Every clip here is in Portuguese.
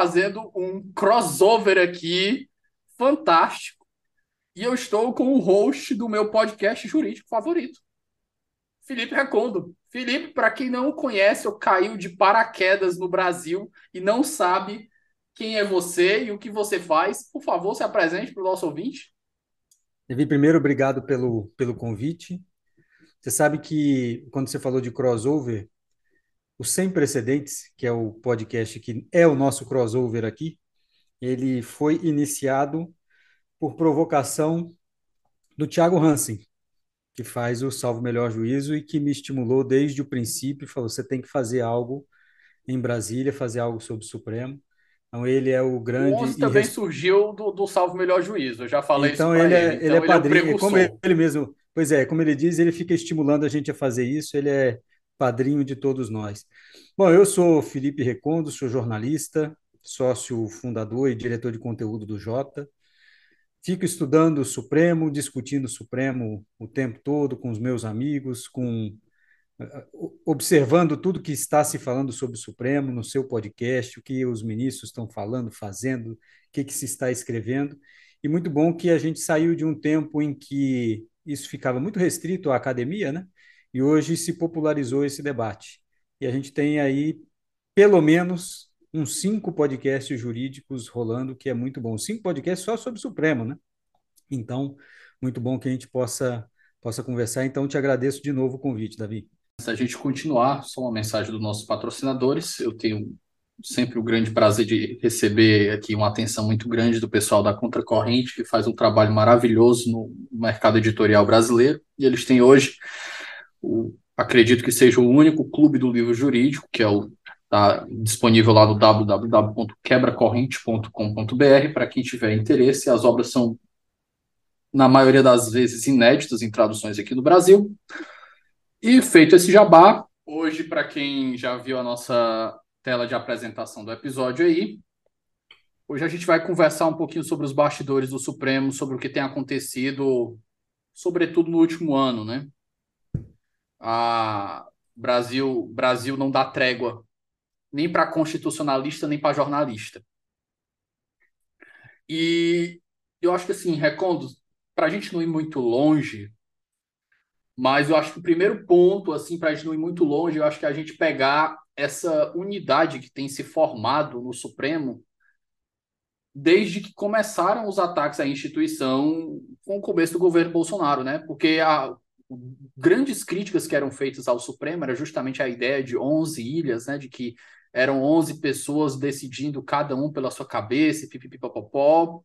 Fazendo um crossover aqui fantástico. E eu estou com o host do meu podcast jurídico favorito, Felipe Recondo. Felipe, para quem não conhece ou caiu de paraquedas no Brasil e não sabe quem é você e o que você faz, por favor, se apresente para o nosso ouvinte. Davi, primeiro, obrigado pelo, pelo convite. Você sabe que quando você falou de crossover, o Sem Precedentes, que é o podcast que é o nosso crossover aqui, ele foi iniciado por provocação do Thiago Hansen, que faz o Salvo Melhor Juízo e que me estimulou desde o princípio, falou, você tem que fazer algo em Brasília, fazer algo sobre o Supremo. Então ele é o grande... O 11 também surgiu do, do Salvo Melhor Juízo, eu já falei então, isso ele, é, ele. Então ele é padrinho, ele é como ele mesmo... Pois é, como ele diz, ele fica estimulando a gente a fazer isso, ele é padrinho de todos nós. Bom, eu sou Felipe Recondo, sou jornalista, sócio fundador e diretor de conteúdo do Jota. Fico estudando o Supremo, discutindo o Supremo o tempo todo com os meus amigos, com observando tudo que está se falando sobre o Supremo no seu podcast, o que os ministros estão falando, fazendo, o que, que se está escrevendo. E muito bom que a gente saiu de um tempo em que isso ficava muito restrito à academia, né? E hoje se popularizou esse debate. E a gente tem aí, pelo menos, uns cinco podcasts jurídicos rolando, que é muito bom. Cinco podcasts só sobre o Supremo, né? Então, muito bom que a gente possa, possa conversar. Então, te agradeço de novo o convite, Davi. Se a gente continuar, só uma mensagem dos nossos patrocinadores. Eu tenho sempre o grande prazer de receber aqui uma atenção muito grande do pessoal da Contracorrente, que faz um trabalho maravilhoso no mercado editorial brasileiro. E eles têm hoje, o, acredito que seja o único clube do livro jurídico, que é o Está disponível lá no www.quebracorrente.com.br para quem tiver interesse. As obras são, na maioria das vezes, inéditas em traduções aqui no Brasil. E feito esse jabá, hoje, para quem já viu a nossa tela de apresentação do episódio aí, hoje a gente vai conversar um pouquinho sobre os bastidores do Supremo, sobre o que tem acontecido, sobretudo no último ano, né? A Brasil, Brasil não dá trégua nem para constitucionalista, nem para jornalista. E eu acho que, assim, Recondo, para a gente não ir muito longe, mas eu acho que o primeiro ponto, assim, para a gente não ir muito longe, eu acho que é a gente pegar essa unidade que tem se formado no Supremo desde que começaram os ataques à instituição com o começo do governo Bolsonaro, né? Porque a, grandes críticas que eram feitas ao Supremo era justamente a ideia de 11 ilhas, né? De que eram 11 pessoas decidindo cada um pela sua cabeça, pipipipopopó.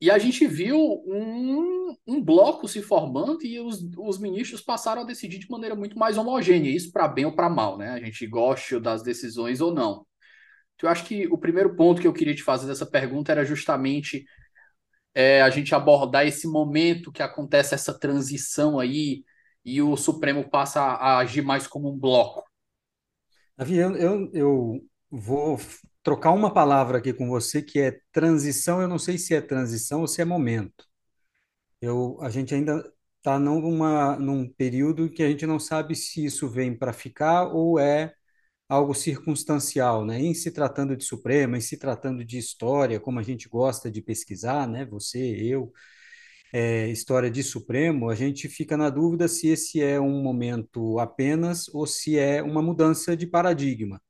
E a gente viu um, um bloco se formando e os, os ministros passaram a decidir de maneira muito mais homogênea, isso para bem ou para mal, né? A gente gosta das decisões ou não. Então, eu acho que o primeiro ponto que eu queria te fazer dessa pergunta era justamente é, a gente abordar esse momento que acontece essa transição aí e o Supremo passa a agir mais como um bloco. Davi, eu, eu, eu, vou trocar uma palavra aqui com você que é transição. Eu não sei se é transição ou se é momento. Eu, a gente ainda está num período que a gente não sabe se isso vem para ficar ou é algo circunstancial, né? Em se tratando de Suprema, em se tratando de história, como a gente gosta de pesquisar, né? Você, eu, é, história de Supremo, a gente fica na dúvida se esse é um momento apenas ou se é uma mudança de paradigma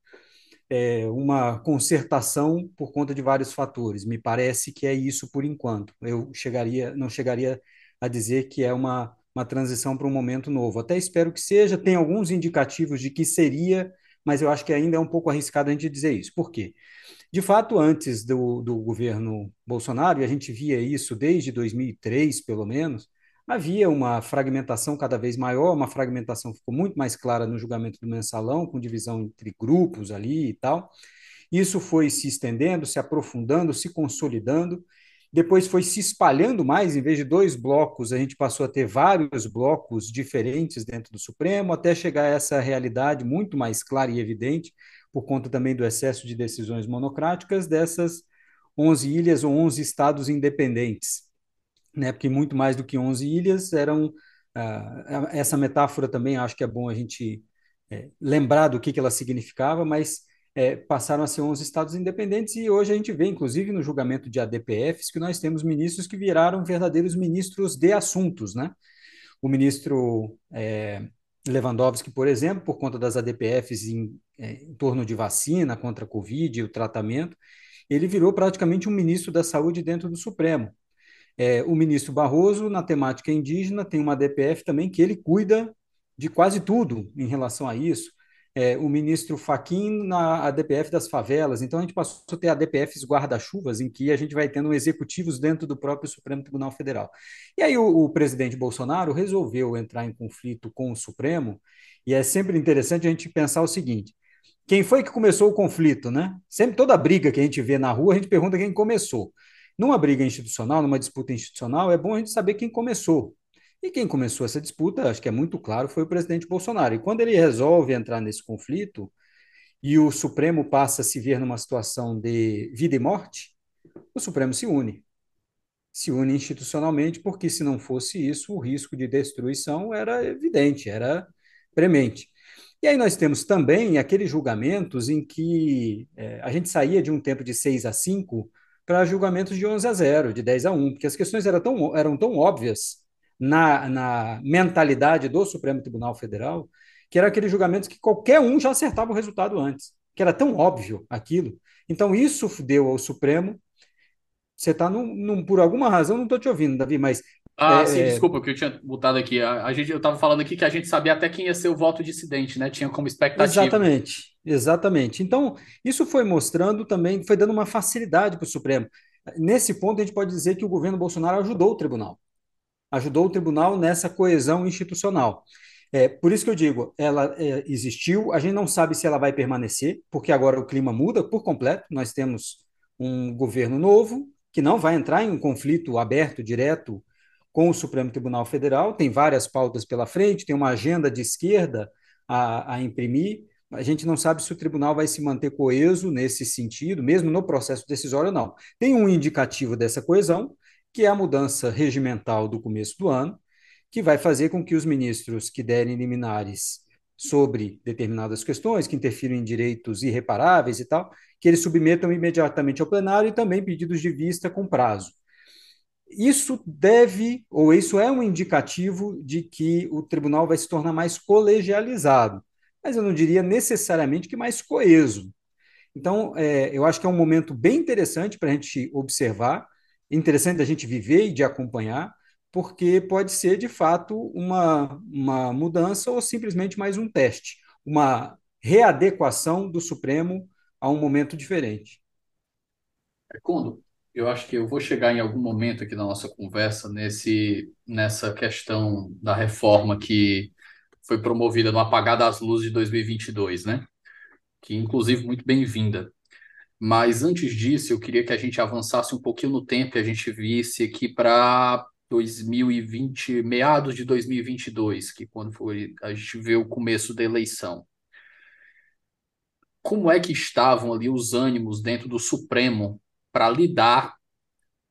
é, uma concertação por conta de vários fatores. Me parece que é isso por enquanto. Eu chegaria, não chegaria a dizer que é uma, uma transição para um momento novo. Até espero que seja. Tem alguns indicativos de que seria, mas eu acho que ainda é um pouco arriscado a gente dizer isso. Por quê? De fato, antes do, do governo Bolsonaro, e a gente via isso desde 2003, pelo menos, havia uma fragmentação cada vez maior, uma fragmentação ficou muito mais clara no julgamento do mensalão, com divisão entre grupos ali e tal. Isso foi se estendendo, se aprofundando, se consolidando. Depois foi se espalhando mais, em vez de dois blocos, a gente passou a ter vários blocos diferentes dentro do Supremo, até chegar a essa realidade muito mais clara e evidente, por conta também do excesso de decisões monocráticas dessas 11 ilhas ou 11 estados independentes né? Porque muito mais do que 11 ilhas eram uh, essa metáfora também acho que é bom a gente é, lembrar do que, que ela significava, mas é, passaram a ser 11 estados independentes e hoje a gente vê, inclusive no julgamento de ADPFs, que nós temos ministros que viraram verdadeiros ministros de assuntos, né? O ministro é, Lewandowski, por exemplo, por conta das ADPFs em, é, em torno de vacina contra a Covid e o tratamento, ele virou praticamente um ministro da saúde dentro do Supremo. É, o ministro Barroso, na temática indígena, tem uma DPF também que ele cuida de quase tudo em relação a isso. É, o ministro Faquim na ADPF das favelas. Então, a gente passou a ter ADPFs guarda-chuvas, em que a gente vai tendo executivos dentro do próprio Supremo Tribunal Federal. E aí, o, o, presidente Bolsonaro resolveu entrar em conflito com o Supremo, e é sempre interessante a gente pensar o seguinte: quem foi que começou o conflito, né? Sempre toda briga que a gente vê na rua, a gente pergunta quem começou. Numa briga institucional, numa disputa institucional, é bom a gente saber quem começou. E quem começou essa disputa, acho que é muito claro, foi o presidente Bolsonaro. E quando ele resolve entrar nesse conflito e o Supremo passa a se ver numa situação de vida e morte, o Supremo se une. Se une institucionalmente, porque se não fosse isso, o risco de destruição era evidente, era premente. E aí nós temos também aqueles julgamentos em que é, a gente saía de um tempo de 6 a 5 para julgamentos de 11 a 0, de 10 a 1, porque as questões eram tão, eram tão óbvias na, na mentalidade do Supremo Tribunal Federal, que eram aqueles julgamentos que qualquer um já acertava o resultado antes, que era tão óbvio aquilo. Então, isso deu ao Supremo. Você está, por alguma razão, não estou te ouvindo, Davi, mas ah, é, sim, é. desculpa, que eu tinha botado aqui. A, a gente, eu estava falando aqui que a gente sabia até quem ia ser o voto dissidente, né? Tinha como expectativa. Exatamente, exatamente. Então, isso foi mostrando também, foi dando uma facilidade para o Supremo. Nesse ponto, a gente pode dizer que o governo Bolsonaro ajudou o tribunal. Ajudou o tribunal nessa coesão institucional. É, por isso que eu digo, ela é, existiu, a gente não sabe se ela vai permanecer, porque agora o clima muda por completo. Nós temos um governo novo que não vai entrar em um conflito aberto, direto, com o Supremo Tribunal Federal, tem várias pautas pela frente, tem uma agenda de esquerda a, a imprimir. A gente não sabe se o tribunal vai se manter coeso nesse sentido, mesmo no processo decisório ou não. Tem um indicativo dessa coesão, que é a mudança regimental do começo do ano, que vai fazer com que os ministros que derem liminares sobre determinadas questões que interfiram em direitos irreparáveis e tal, que eles submetam imediatamente ao plenário e também pedidos de vista com prazo isso deve, ou isso é um indicativo de que o tribunal vai se tornar mais colegializado, mas eu não diria necessariamente que mais coeso. Então, é, eu acho que é um momento bem interessante para a gente observar, interessante da gente viver e de acompanhar, porque pode ser, de fato, uma, uma mudança ou simplesmente mais um teste, uma readequação do Supremo a um momento diferente. Quando eu acho que eu vou chegar em algum momento aqui na nossa conversa nesse, nessa questão da reforma que foi promovida no apagar das luzes de 2022, né? Que inclusive muito bem-vinda. Mas antes disso, eu queria que a gente avançasse um pouquinho no tempo e a gente visse aqui para 2020, meados de 2022, que quando foi a gente vê o começo da eleição. como é que estavam ali os ânimos dentro do Supremo para lidar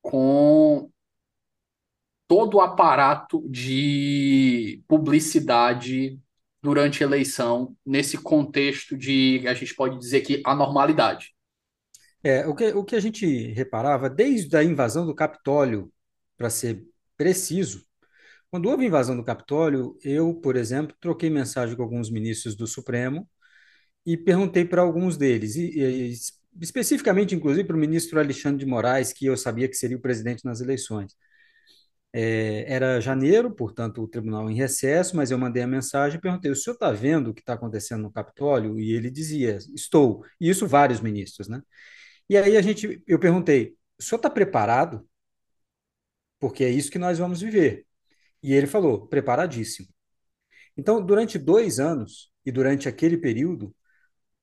com todo o aparato de publicidade durante a eleição, nesse contexto de, a gente pode dizer que, anormalidade. É, o que, o que a gente reparava desde a invasão do Capitólio, para ser preciso, quando houve invasão do Capitólio, eu, por exemplo, troquei mensagem com alguns ministros do Supremo e perguntei para alguns deles, e, e, especificamente, inclusive, para o ministro Alexandre de Moraes, que eu sabia que seria o presidente nas eleições. É, era janeiro, portanto, o tribunal em recesso, mas eu mandei a mensagem e perguntei: o senhor está vendo o que está acontecendo no Capitólio? E ele dizia: estou. E isso vários ministros, né? E aí a gente, eu perguntei: o senhor está preparado? Porque é isso que nós vamos viver. E ele falou: preparadíssimo. Então, durante dois anos, e durante aquele período,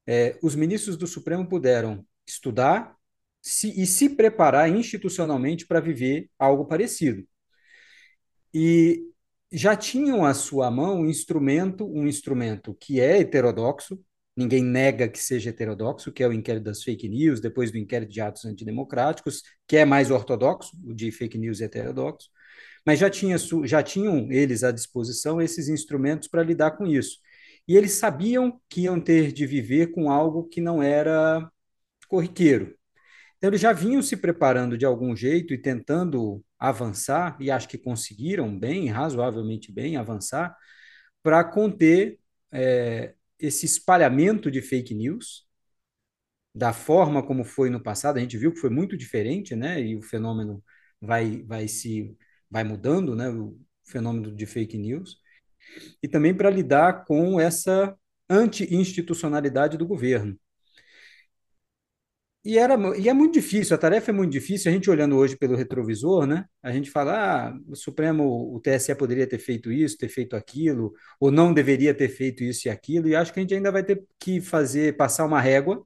é, os ministros do Supremo puderam estudar se, e se preparar institucionalmente para viver algo parecido e já tinham à sua mão um instrumento, um instrumento que é heterodoxo, ninguém nega que seja heterodoxo, que é o inquérito das fake news, depois do inquérito de atos antidemocráticos, que é mais ortodoxo, o de fake news heterodoxo, mas já, tinha, já tinham eles à disposição esses instrumentos para lidar com isso. E eles sabiam que iam ter de viver com algo que não era corriqueiro. Então, eles já vinham se preparando de algum jeito e tentando avançar, e acho que conseguiram bem, razoavelmente bem, avançar, para conter é, esse espalhamento de fake news, da forma como foi no passado, a gente viu que foi muito diferente, né? E o fenômeno vai, vai se vai mudando, né? O fenômeno de fake news. E também para lidar com essa anti-institucionalidade do governo. E, era, e é muito difícil, a tarefa é muito difícil. A gente olhando hoje pelo retrovisor, né? A gente fala, ah, o Supremo, o TSE poderia ter feito isso, ter feito aquilo, ou não deveria ter feito isso e aquilo. E acho que a gente ainda vai ter que fazer, passar uma régua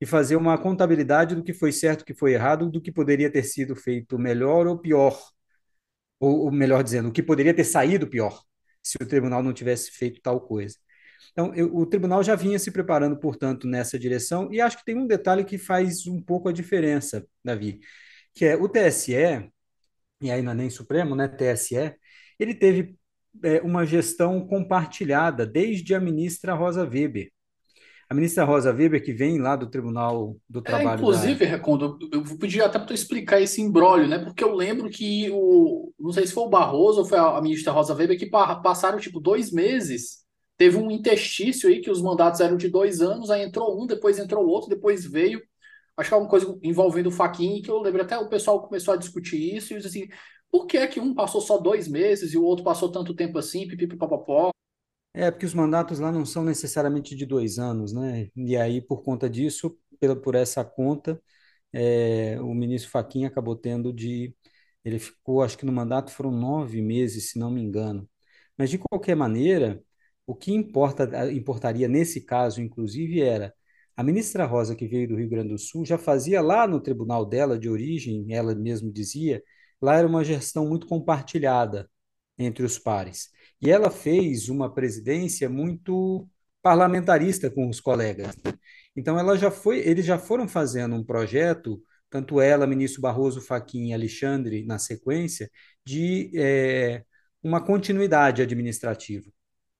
e fazer uma contabilidade do que foi certo, do que foi errado, do que poderia ter sido feito melhor ou pior. Ou, ou melhor dizendo, o que poderia ter saído pior se o tribunal não tivesse feito tal coisa. Então, eu, o tribunal já vinha se preparando, portanto, nessa direção, e acho que tem um detalhe que faz um pouco a diferença, Davi, que é o TSE, e aí não é nem Supremo, né, TSE, ele teve é, uma gestão compartilhada desde a ministra Rosa Weber. A ministra Rosa Weber, que vem lá do Tribunal do é, Trabalho. É, inclusive, da... Recondo, eu podia até para explicar esse imbróglio, né? Porque eu lembro que o. Não sei se foi o Barroso ou foi a ministra Rosa Weber que passaram, tipo, dois meses Teve um interstício aí que os mandatos eram de dois anos, aí entrou um, depois entrou outro, depois veio. Acho que é alguma coisa envolvendo o Faquin, que eu lembro até o pessoal começou a discutir isso e disse assim: por que é que um passou só dois meses e o outro passou tanto tempo assim, pipipipopopó? É, porque os mandatos lá não são necessariamente de dois anos, né? E aí, por conta disso, pela, por essa conta, é, o ministro Faquin acabou tendo de. Ele ficou, acho que no mandato foram nove meses, se não me engano. Mas, de qualquer maneira, o que importa, importaria nesse caso, inclusive, era a ministra Rosa, que veio do Rio Grande do Sul, já fazia lá no tribunal dela de origem, ela mesmo dizia, lá era uma gestão muito compartilhada entre os pares. E ela fez uma presidência muito parlamentarista com os colegas. Então ela já foi, eles já foram fazendo um projeto, tanto ela, ministro Barroso, Faquim e Alexandre, na sequência, de é, uma continuidade administrativa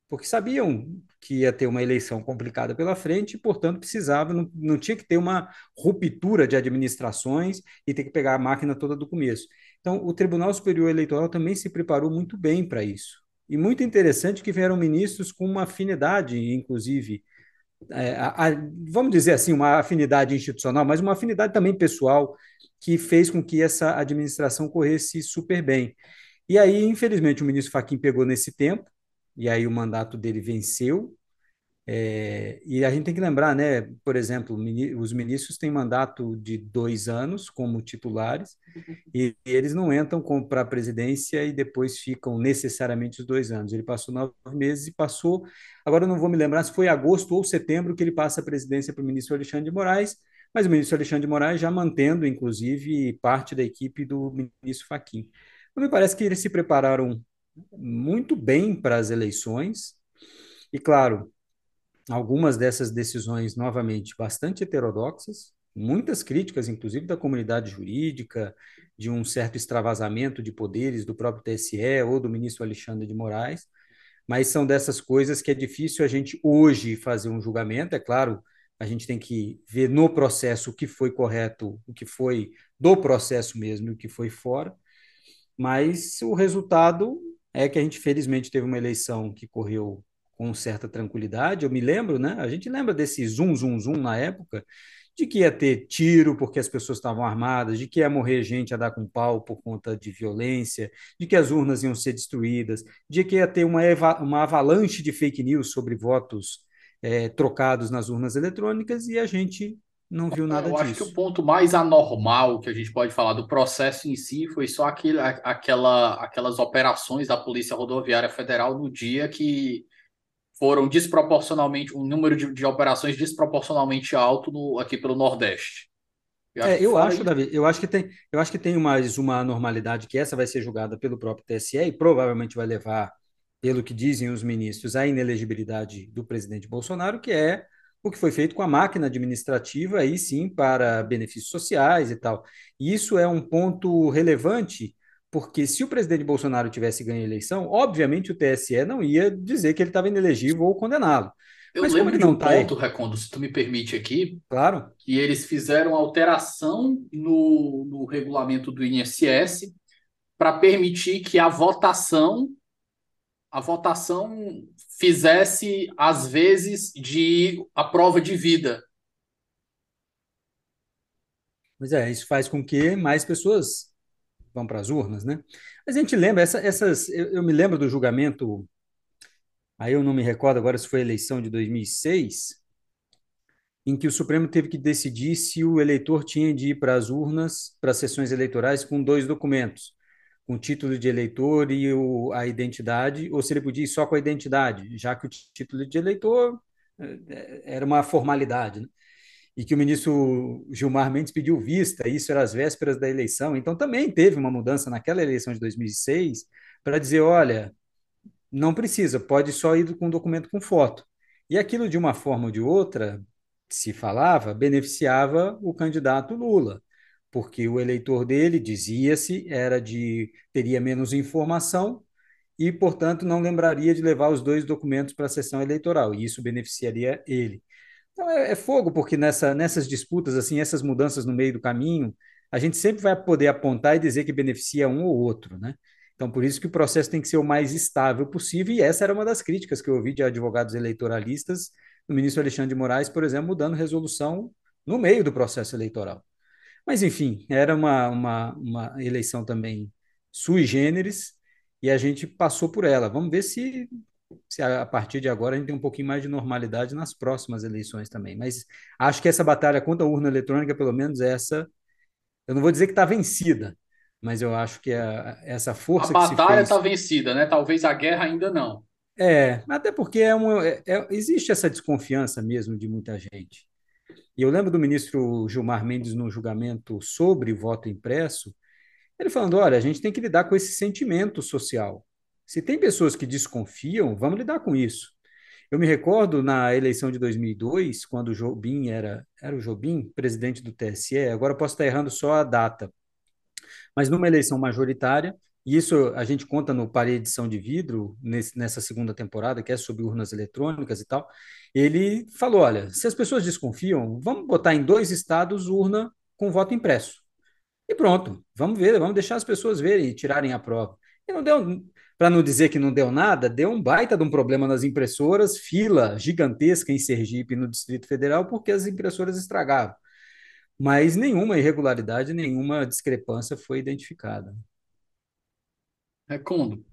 porque sabiam que ia ter uma eleição complicada pela frente e, portanto, precisava, não, não tinha que ter uma ruptura de administrações e ter que pegar a máquina toda do começo. Então, o Tribunal Superior Eleitoral também se preparou muito bem para isso. E muito interessante que vieram ministros com uma afinidade, inclusive, é, a, a, vamos dizer assim, uma afinidade institucional, mas uma afinidade também pessoal, que fez com que essa administração corresse super bem. E aí, infelizmente, o ministro Fachin pegou nesse tempo, e aí o mandato dele venceu. É, e a gente tem que lembrar, né? Por exemplo, os ministros têm mandato de dois anos como titulares e eles não entram para a presidência e depois ficam necessariamente os dois anos. Ele passou nove meses e passou. Agora eu não vou me lembrar se foi agosto ou setembro que ele passa a presidência para o ministro Alexandre de Moraes, mas o ministro Alexandre de Moraes já mantendo, inclusive, parte da equipe do ministro Fachin. Então, me parece que eles se prepararam muito bem para as eleições. E, claro, algumas dessas decisões, novamente, bastante heterodoxas, muitas críticas, inclusive da comunidade jurídica, de um certo extravasamento de poderes do próprio TSE ou do ministro Alexandre de Moraes, mas são dessas coisas que é difícil a gente hoje fazer um julgamento, é claro, a gente tem que ver no processo o que foi correto, o que foi do processo mesmo e o que foi fora, mas o resultado é que a gente felizmente teve uma eleição que correu com certa tranquilidade. Eu me lembro, né? A gente lembra desse zum, zum, zum na época, de que ia ter tiro porque as pessoas estavam armadas, de que ia morrer gente a dar com pau por conta de violência, de que as urnas iam ser destruídas, de que ia ter uma, uma avalanche de fake news sobre votos é, trocados nas urnas eletrônicas e a gente não viu nada Eu disso. acho que o ponto mais anormal que a gente pode falar do processo em si foi só aquele, aquela, aquelas operações da Polícia Rodoviária Federal no dia que foram desproporcionalmente, um número de, de operações desproporcionalmente alto no, aqui pelo Nordeste. Eu acho, é, eu acho, Davi, eu acho que tem, eu acho que tem mais uma normalidade que essa vai ser julgada pelo próprio TSE e provavelmente vai levar, pelo que dizem os ministros, à inelegibilidade do presidente Bolsonaro, que é o que foi feito com a máquina administrativa, aí sim, para benefícios sociais e tal. E isso é um ponto relevante porque se o presidente Bolsonaro tivesse ganho a eleição, obviamente o TSE não ia dizer que ele estava inelegível ou condená-lo. Eu Mas lembro de um tá ponto, aí... Recondo, se tu me permite aqui, claro. que eles fizeram alteração no, no regulamento do INSS para permitir que a votação a votação fizesse às vezes de a prova de vida. Pois é, isso faz com que mais pessoas vão para as urnas, né? Mas a gente lembra, essa, essas, eu, eu, me lembro do julgamento, aí eu não me recordo agora se foi a eleição de 2006, em que o Supremo teve que decidir se o eleitor tinha de ir para as urnas, para as sessões eleitorais, com dois documentos, com o título de eleitor e o, a identidade, ou se ele podia ir só com a identidade, já que o título de eleitor eh, era uma formalidade, né? e que o ministro Gilmar Mendes pediu vista, isso era às vésperas da eleição, então também teve uma mudança naquela eleição de 2006 para dizer, olha, não precisa, pode só ir com documento com foto. E aquilo, de uma forma ou de outra, se falava, beneficiava o candidato Lula, porque o eleitor dele, dizia-se, era de teria menos informação e, portanto, não lembraria de levar os dois documentos para a sessão eleitoral, e isso beneficiaria ele. Então é, é, fogo, porque nessa, nessas disputas, assim, essas mudanças no meio do caminho, a gente sempre vai poder apontar e dizer que beneficia um ou outro, né? Então, por isso que o processo tem que ser o mais estável possível, e essa era uma das críticas que eu ouvi de advogados eleitoralistas, do ministro Alexandre de Moraes, por exemplo, mudando resolução no meio do processo eleitoral. Mas, enfim, era uma, uma, uma eleição também sui generis, e a gente passou por ela. Vamos ver se se a, partir de agora a gente tem um pouquinho mais de normalidade nas próximas eleições também. Mas acho que essa batalha contra a urna eletrônica, pelo menos essa, eu não vou dizer que está vencida, mas eu acho que a, essa força. A batalha está fez... vencida, né? Talvez a guerra ainda não. É, até porque é uma, é, é, existe essa desconfiança mesmo de muita gente. E eu lembro do ministro Gilmar Mendes no julgamento sobre voto impresso, ele falando: olha, a gente tem que lidar com esse sentimento social. Se tem pessoas que desconfiam, vamos lidar com isso. Eu me recordo na eleição de 2002, quando o Jobim era, era o Jobim, presidente do TSE, agora posso estar errando só a data, mas numa eleição majoritária, e isso a gente conta no Paredição de Vidro, nesse, nessa segunda temporada, que é sobre urnas eletrônicas e tal, ele falou, olha, se as pessoas desconfiam, vamos botar em dois estados urna com voto impresso. E pronto, vamos ver, vamos deixar as pessoas verem e tirarem a prova. E não deu, para não dizer que não deu nada, deu um baita de um problema nas impressoras, fila gigantesca em Sergipe, no Distrito Federal, porque as impressoras estragavam. Mas nenhuma irregularidade, nenhuma discrepância foi identificada. Recondo,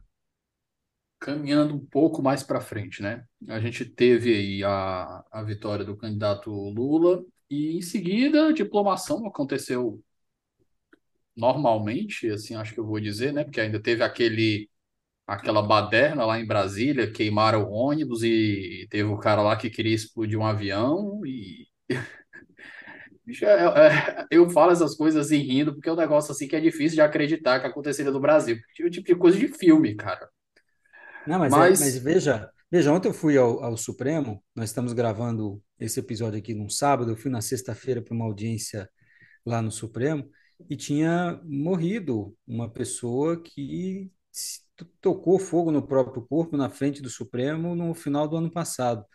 caminhando um pouco mais para frente, né? A gente teve aí a, a vitória do candidato Lula e em seguida a diplomação aconteceu normalmente, assim, acho que eu vou dizer, né? Porque ainda teve aquele aquela baderna lá em Brasília, queimaram o ônibus e teve o cara lá que queria explodir um avião e é, é, eu falo essas coisas assim rindo, porque é um negócio assim que é difícil de acreditar que aconteceria no Brasil. É o tipo de coisa de filme, cara. Não, mas, mas... É, mas veja, Veja, ontem eu fui ao, ao Supremo, nós estamos gravando esse episódio aqui num sábado, eu fui na sexta-feira para uma audiência lá no Supremo e tinha morrido uma pessoa que tocou fogo no próprio corpo na frente do Supremo no final do ano passado.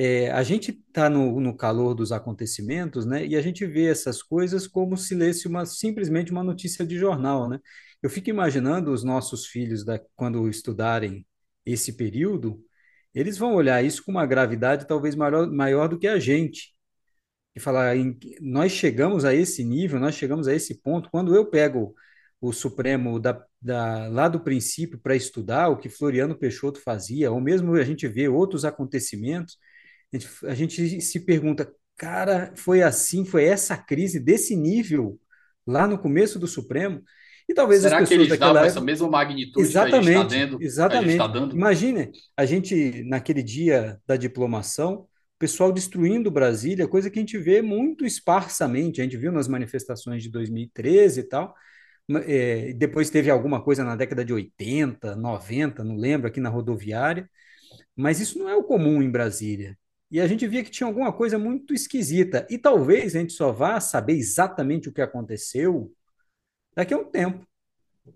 É, a gente está no, no, calor dos acontecimentos, né? E a gente vê essas coisas como se lesse uma, simplesmente uma notícia de jornal, né? Eu fico imaginando os nossos filhos, da, quando estudarem esse período, eles vão olhar isso com uma gravidade talvez maior, maior do que a gente. E falar, em, nós chegamos a esse nível, nós chegamos a esse ponto. Quando eu pego o Supremo da, da, lá do princípio para estudar o que Floriano Peixoto fazia, ou mesmo a gente vê outros acontecimentos, a gente, a gente se pergunta, cara, foi assim, foi essa crise desse nível lá no começo do Supremo? E talvez Será as pessoas que eles daquela época... essa mesma magnitude exatamente, que a gente está dando? Exatamente. Tá dando? Imagine a gente, naquele dia da diplomação, o pessoal destruindo Brasília, coisa que a gente vê muito esparsamente. A gente viu nas manifestações de 2013 e tal. É, depois teve alguma coisa na década de 80, 90, não lembro, aqui na rodoviária. Mas isso não é o comum em Brasília. E a gente via que tinha alguma coisa muito esquisita. E talvez a gente só vá saber exatamente o que aconteceu daqui a um tempo.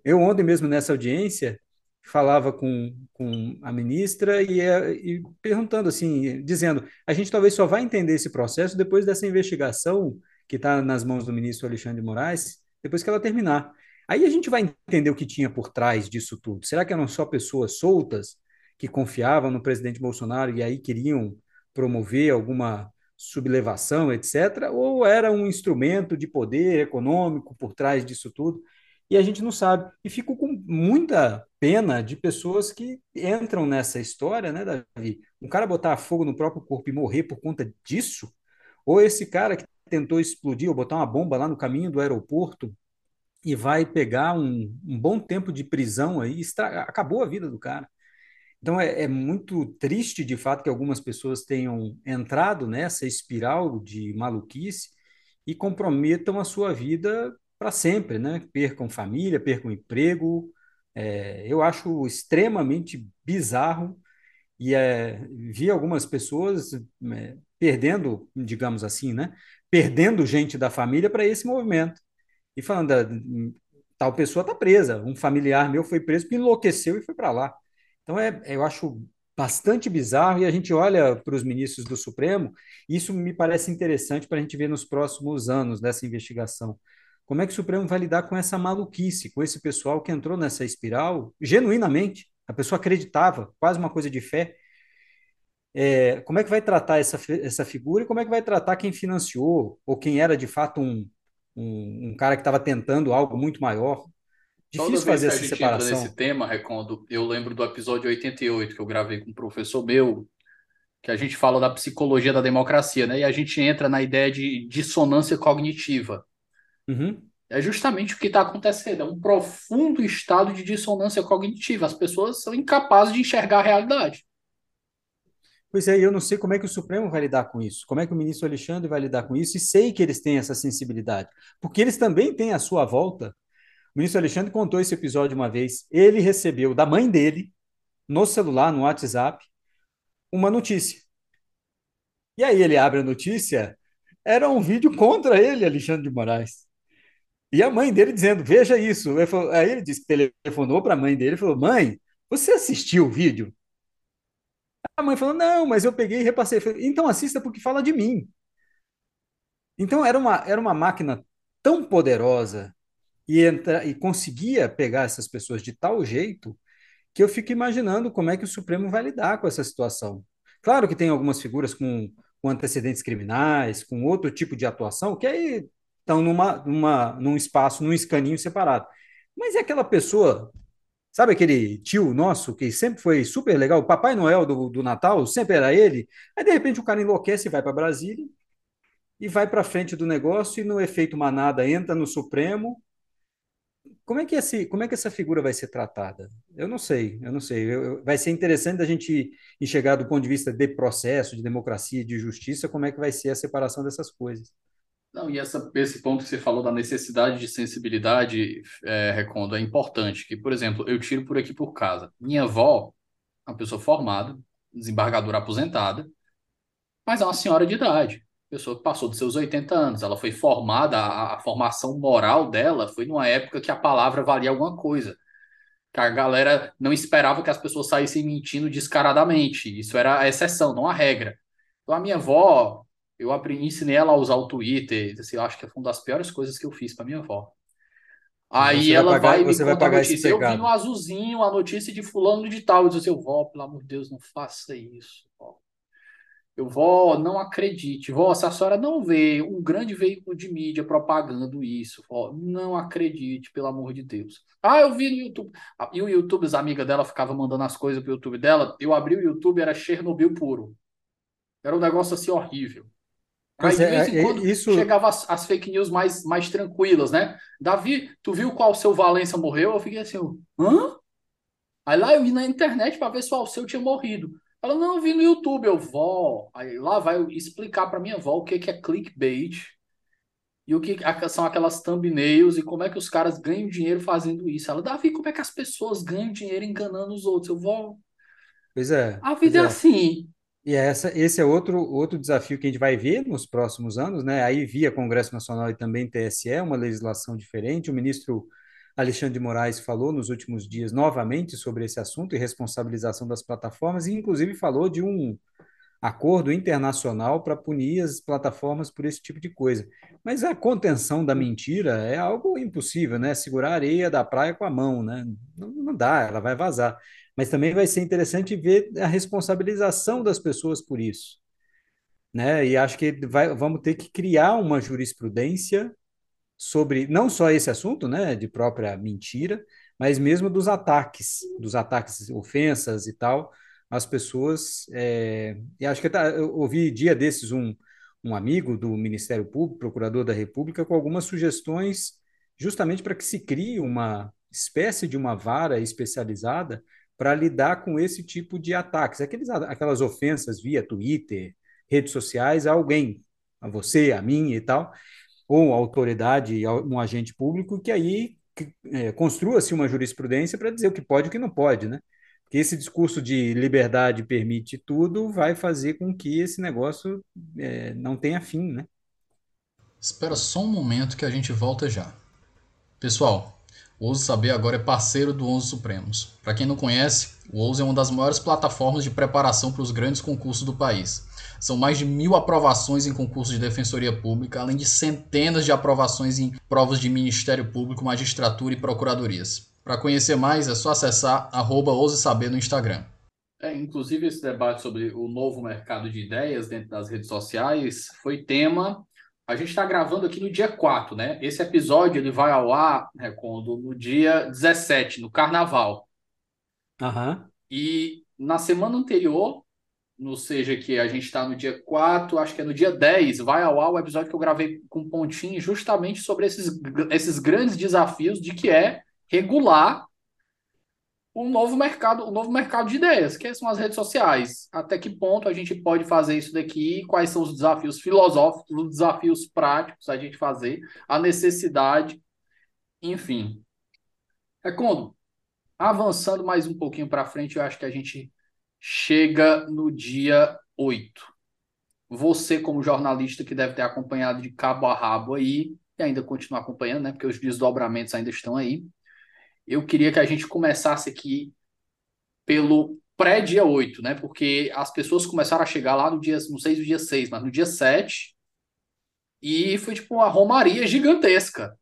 Eu ontem mesmo nessa audiência falava com, com a ministra e, e perguntando assim, dizendo, a gente talvez só vai entender esse processo depois dessa investigação que está nas mãos do ministro Alexandre de Moraes, depois que ela terminar. Aí a gente vai entender o que tinha por trás disso tudo. Será que eram só pessoas soltas que confiavam no presidente Bolsonaro e aí queriam promover alguma sublevação, etc., ou era um instrumento de poder econômico por trás disso tudo? E a gente não sabe. E fico com muita pena de pessoas que entram nessa história, né, Davi? Um cara botar fogo no próprio corpo e morrer por conta disso? Ou esse cara que tentou explodir ou botar uma bomba lá no caminho do aeroporto e vai pegar um, um bom tempo de prisão aí, estra... acabou a vida do cara. Então é, é, muito triste, de fato, que algumas pessoas tenham entrado nessa espiral de maluquice e comprometam a sua vida para sempre, né? Percam família, percam emprego. É, eu acho extremamente bizarro e é, vi algumas pessoas é, perdendo, digamos assim, né? Perdendo gente da família para esse movimento e falando, ah, tal pessoa está presa, um familiar meu foi preso, enlouqueceu e foi para lá. Então, é, eu acho bastante bizarro e a gente olha para os ministros do Supremo, e isso me parece interessante para a gente ver nos próximos anos dessa investigação. Como é que o Supremo vai lidar com essa maluquice, com esse pessoal que entrou nessa espiral genuinamente? A pessoa acreditava, quase uma coisa de fé. É, como é que vai tratar essa, essa figura e como é que vai tratar quem financiou ou quem era de fato um, um, um cara que estava tentando algo muito maior? Difícil Toda fazer vez que a gente separação. entra nesse tema, Recondo, eu lembro do episódio 88 que eu gravei com um professor meu, que a gente fala da psicologia da democracia, né? E a gente entra na ideia de dissonância cognitiva. Uhum. É justamente o que está acontecendo, é um profundo estado de dissonância cognitiva. As pessoas são incapazes de enxergar a realidade. Pois é, eu não sei como é que o Supremo vai lidar com isso, como é que o ministro Alexandre vai lidar com isso, e sei que eles têm essa sensibilidade, porque eles também têm à sua volta o ministro Alexandre contou esse episódio uma vez. Ele recebeu da mãe dele, no celular, no WhatsApp, uma notícia. E aí ele abre a notícia, era um vídeo contra ele, Alexandre de Moraes. E a mãe dele dizendo: Veja isso. Aí ele disse telefonou para a mãe dele e falou: Mãe, você assistiu o vídeo? A mãe falou: Não, mas eu peguei e repassei. Falei, então assista porque fala de mim. Então era uma, era uma máquina tão poderosa e, entra, e conseguia pegar essas pessoas de tal jeito que eu fico imaginando como é que o Supremo vai lidar com essa situação. Claro que tem algumas figuras com, com antecedentes criminais, com outro tipo de atuação, que aí estão numa, numa, num espaço, num escaninho separado. Mas é aquela pessoa, sabe aquele tio nosso que sempre foi super legal, o Papai Noel do, do Natal, sempre era ele, aí de repente o cara enlouquece e vai para Brasília e vai para frente do negócio e no efeito manada entra no Supremo como é que esse, como é que essa figura vai ser tratada? Eu não sei, eu não sei. Eu, vai ser interessante a gente enxergar do ponto de vista de processo, de democracia, de justiça, como é que vai ser a separação dessas coisas. Não, e essa, esse ponto que você falou da necessidade de sensibilidade, é, Recondo, é importante. Que, por exemplo, eu tiro por aqui por casa. Minha avó, uma pessoa formada, desembargadora aposentada, mas é uma senhora de idade, pessoa que passou dos seus 80 anos. Ela foi formada, a, a formação moral dela foi numa época que a palavra valia alguma coisa. Que a galera não esperava que as pessoas saíssem mentindo descaradamente. Isso era a exceção, não a regra. Então, a minha avó, eu aprendi, ensinei ela a usar o Twitter. Assim, eu acho que foi uma das piores coisas que eu fiz para minha avó. Aí Você vai ela pagar, vai me você vai conta a notícia. Eu vi no azulzinho a notícia de fulano de tal. Eu disse assim, vó, pelo amor de Deus, não faça isso. Eu, vó, não acredite. Vó, se a senhora não vê um grande veículo de mídia propagando isso, vó, não acredite, pelo amor de Deus. Ah, eu vi no YouTube. Ah, E o YouTube, as amigas dela ficavam mandando as coisas pro YouTube dela. Eu abri o YouTube, era Chernobyl puro. Era um negócio assim horrível. Aí, Pois de vez é, em é, quando, isso, chegava as, as fake news mais, mais tranquilas, né? Davi, tu viu qual seu Valença morreu? Eu fiquei assim, hã? Aí lá eu vi na internet para ver se o Alceu tinha morrido. Ela, não, eu vi no YouTube, eu, vó. Aí lá vai explicar para minha avó o que que é clickbait e o que são aquelas thumbnails e como é que os caras ganham dinheiro fazendo isso. Ela, Davi, como é que as pessoas ganham dinheiro enganando os outros? Eu, vó, pois é, a vida é é. assim. E essa, esse é outro, outro desafio que a gente vai ver nos próximos anos, né? Aí via Congresso Nacional e também TSE, uma legislação diferente. O ministro Alexandre de Moraes falou nos últimos dias novamente sobre esse assunto e responsabilização das plataformas, e inclusive falou de um acordo internacional para punir as plataformas por esse tipo de coisa. Mas a contenção da mentira é algo impossível, né? Segurar a areia da praia com a mão, né? Não, não dá, ela vai vazar. Mas também vai ser interessante ver a responsabilização das pessoas por isso, né? E acho que vai, vamos ter que criar uma jurisprudência sobre não só esse assunto, né, de própria mentira, mas mesmo dos ataques, dos ataques, ofensas e tal, às pessoas. É, e acho que eu ouvi dia desses um, um amigo do Ministério Público, procurador da República, com algumas sugestões justamente para que se crie uma espécie de uma vara especializada para lidar com esse tipo de ataques, aqueles, aquelas ofensas via Twitter, redes sociais a alguém, a você, a mim e tal ou autoridade, um agente público, que aí é, construa-se uma jurisprudência para dizer o que pode e o que não pode, né? Porque esse discurso de liberdade permite tudo vai fazer com que esse negócio é, não tenha fim, né? Espera só um momento que a gente volta já. Pessoal, o Ouse Saber agora é parceiro do Onze Supremos. Para quem não conhece, o Ouse é uma das maiores plataformas de preparação para os grandes concursos do país. São mais de mil aprovações em concursos de defensoria pública, além de centenas de aprovações em provas de Ministério Público, magistratura e procuradorias. Para conhecer mais, é só acessar arroba Ouse Saber no Instagram. É, inclusive, esse debate sobre o novo mercado de ideias dentro das redes sociais foi tema. A gente está gravando aqui no dia 4, né? Esse episódio ele vai ao ar, Recondo, no dia 17, no Carnaval. Aham. E na semana anterior, no seja que a gente está no dia 4, acho que é no dia 10, vai ao ar o episódio que eu gravei com Pontinho justamente sobre esses, esses grandes desafios de que é regular o novo mercado, o novo mercado de ideias, que são as redes sociais. Até que ponto a gente pode fazer isso daqui? Quais são os desafios filosóficos, os desafios práticos a gente fazer, a necessidade, enfim. Recondo, avançando mais um pouquinho para frente, eu acho que a gente chega no dia 8. Você, como jornalista que deve ter acompanhado de cabo a rabo aí, e ainda continua acompanhando, né? Porque os desdobramentos ainda estão aí. Eu queria que a gente começasse aqui pelo pré-dia 8, né? Porque as pessoas começaram a chegar lá no dia, não sei se dia 6, mas no dia 7, e foi tipo uma romaria gigantesca.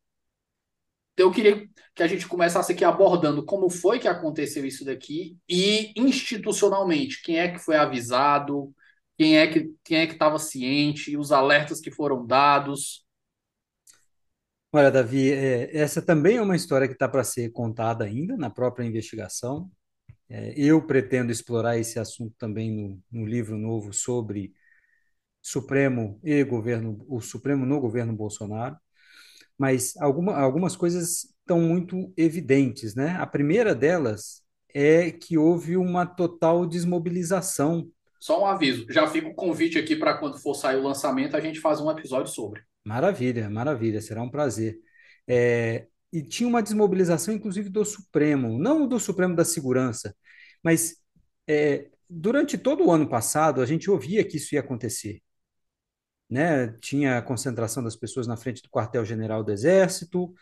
Então, eu queria que a gente começasse aqui abordando como foi que aconteceu isso daqui e institucionalmente, quem é que foi avisado, quem é que quem é que estava ciente, os alertas que foram dados. Olha, Davi, é, essa também é uma história que está para ser contada ainda na própria investigação. É, eu pretendo explorar esse assunto também no, no livro novo sobre Supremo e governo, o Supremo no governo Bolsonaro. Mas alguma, algumas coisas estão muito evidentes, né? A primeira delas é que houve uma total desmobilização. Só um aviso, já fica o convite aqui para quando for sair o lançamento a gente fazer um episódio sobre. Maravilha, maravilha, será um prazer. É, e tinha uma desmobilização, inclusive, do Supremo, não do Supremo da Segurança, mas é, durante todo o ano passado, a gente ouvia que isso ia acontecer. Né? Tinha a concentração das pessoas na frente do quartel-general do Exército,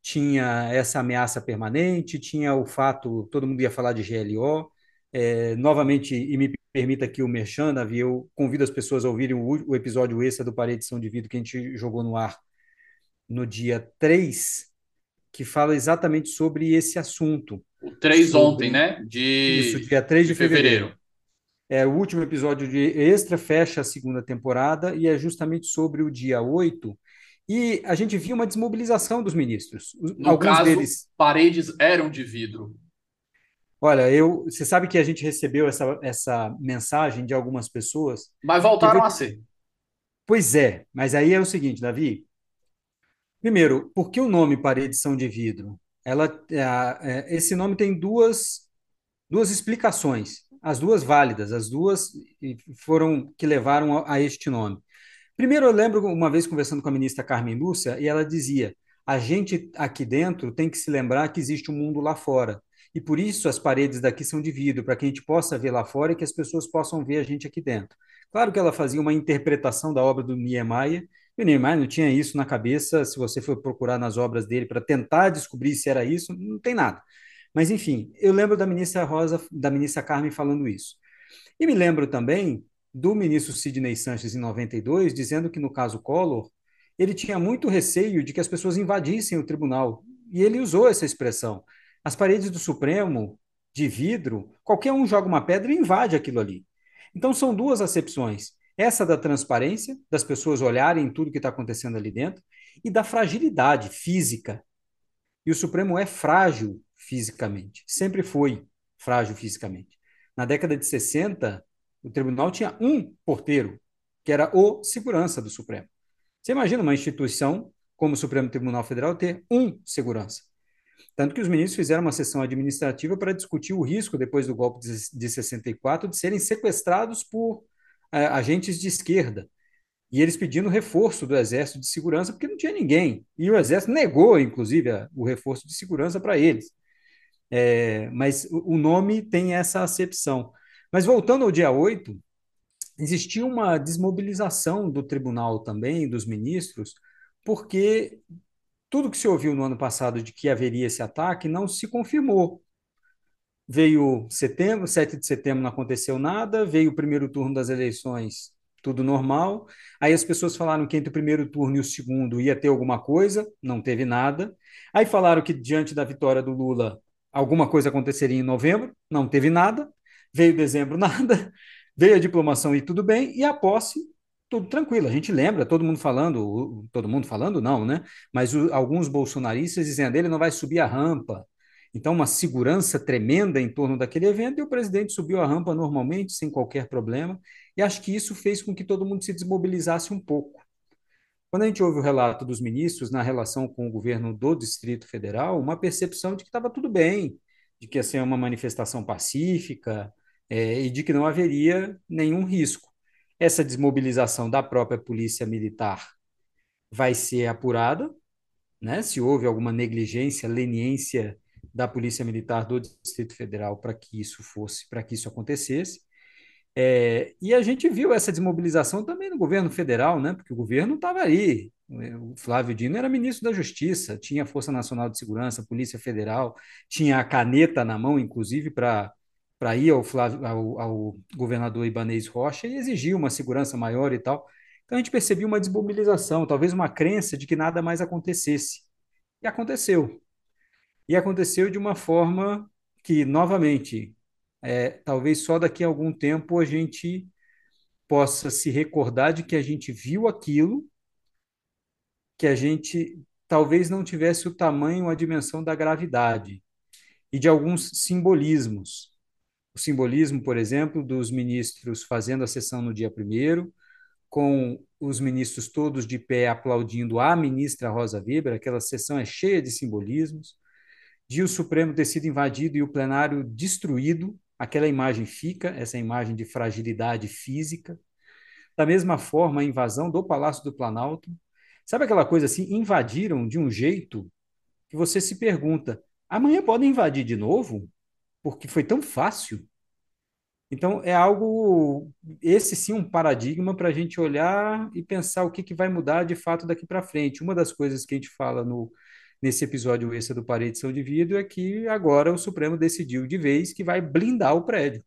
tinha essa ameaça permanente, tinha o fato, todo mundo ia falar de GLO. É, novamente, e me permita aqui o Merchan, Davi, eu convido as pessoas a ouvirem o, o episódio extra do Paredição de Vidro que a gente jogou no ar no dia 3, que fala exatamente sobre esse assunto. O 3 sobre... ontem, né? De... Isso, dia 3 de, de fevereiro. fevereiro. É, o último episódio de Extra fecha a segunda temporada e é justamente sobre o dia 8. E a gente viu uma desmobilização dos ministros. No Alguns caso, deles... paredes eram de vidro. Olha, eu, você sabe que a gente recebeu essa, essa mensagem de algumas pessoas. Mas voltaram a ser. Pois é, mas aí é o seguinte, Davi. Primeiro, por que o nome paredes são de vidro? Ela, é, é, esse nome tem duas, duas explicações, as duas válidas, as duas foram que levaram a, a este nome. Primeiro, eu lembro uma vez conversando com a ministra Carmen Lúcia e ela dizia: a gente aqui dentro tem que se lembrar que existe um mundo lá fora. E por isso as paredes daqui são de vidro, para que a gente possa ver lá fora e que as pessoas possam ver a gente aqui dentro. Claro que ela fazia uma interpretação da obra do Niemeyer, e o Niemeyer não tinha isso na cabeça. Se você for procurar nas obras dele para tentar descobrir se era isso, não tem nada. Mas, enfim, eu lembro da ministra Rosa, da ministra Carmen falando isso. E me lembro também do ministro Sidney Sanches, em 92, dizendo que no caso Collor, ele tinha muito receio de que as pessoas invadissem o tribunal. E ele usou essa expressão. As paredes do Supremo, de vidro, qualquer um joga uma pedra e invade aquilo ali. Então são duas acepções. Essa da transparência, das pessoas olharem tudo que está acontecendo ali dentro, e da fragilidade física. E o Supremo é frágil fisicamente, sempre foi frágil fisicamente. Na década de 60, o tribunal tinha um porteiro, que era o segurança do Supremo. Você imagina uma instituição como o Supremo Tribunal Federal ter um segurança. Tanto que os ministros fizeram uma sessão administrativa para discutir o risco, depois do golpe de 64, de serem sequestrados por é, agentes de esquerda. E eles pedindo reforço do Exército de Segurança, porque não tinha ninguém. E o Exército negou, inclusive, a, o reforço de segurança para eles. É, mas o, nome tem essa acepção. Mas voltando ao dia 8, existia uma desmobilização do tribunal também, dos ministros, porque tudo que se ouviu no ano passado de que haveria esse ataque não se confirmou. Veio setembro, 7 de setembro não aconteceu nada, veio o primeiro turno das eleições, tudo normal. Aí as pessoas falaram que entre o primeiro turno e o segundo ia ter alguma coisa, não teve nada. Aí falaram que diante da vitória do Lula alguma coisa aconteceria em novembro, não teve nada. Veio dezembro, nada. Veio a diplomação e tudo bem, e a posse tudo tranquilo. A gente lembra, todo mundo falando, todo mundo falando não, né? Mas o, alguns bolsonaristas dizendo ele não vai subir a rampa. Então, uma segurança tremenda em torno daquele evento, e o presidente subiu a rampa normalmente, sem qualquer problema, e acho que isso fez com que todo mundo se desmobilizasse um pouco. Quando a gente ouve o relato dos ministros na relação com o governo do Distrito Federal, uma percepção de que estava tudo bem, de que ia ser uma manifestação pacífica é, e de que não haveria nenhum risco. Essa desmobilização da própria polícia militar vai ser apurada, né? Se houve alguma negligência, leniência da polícia militar do Distrito Federal para que isso fosse, para que isso acontecesse. É, e a gente viu essa desmobilização também no governo federal, né? Porque o governo estava ali. O Flávio Dino era ministro da Justiça, tinha a Força Nacional de Segurança, Polícia Federal, tinha a caneta na mão, inclusive, para para ir ao, Flávio, ao, ao, governador Ibanez Rocha e exigir uma segurança maior e tal. Então a gente percebia uma desmobilização, talvez uma crença de que nada mais acontecesse. E aconteceu. E aconteceu de uma forma que, novamente, é, talvez só daqui a algum tempo a gente possa se recordar de que a gente viu aquilo, que a gente talvez não tivesse o tamanho, a dimensão da gravidade e de alguns simbolismos. O simbolismo, por exemplo, dos ministros fazendo a sessão no dia primeiro, com os ministros todos de pé aplaudindo a ministra Rosa Weber, aquela sessão é cheia de simbolismos, de o Supremo ter sido invadido e o plenário destruído, aquela imagem fica, essa imagem de fragilidade física. Da mesma forma, a invasão do Palácio do Planalto. Sabe aquela coisa assim? Invadiram de um jeito que você se pergunta: amanhã podem invadir de novo? porque foi tão fácil. Então, é algo, esse sim, um paradigma para a gente olhar e pensar o que, que vai mudar de fato daqui para frente. Uma das coisas que a gente fala no, nesse episódio extra do Parede São de Vidro é que agora o Supremo decidiu de vez que vai blindar o prédio,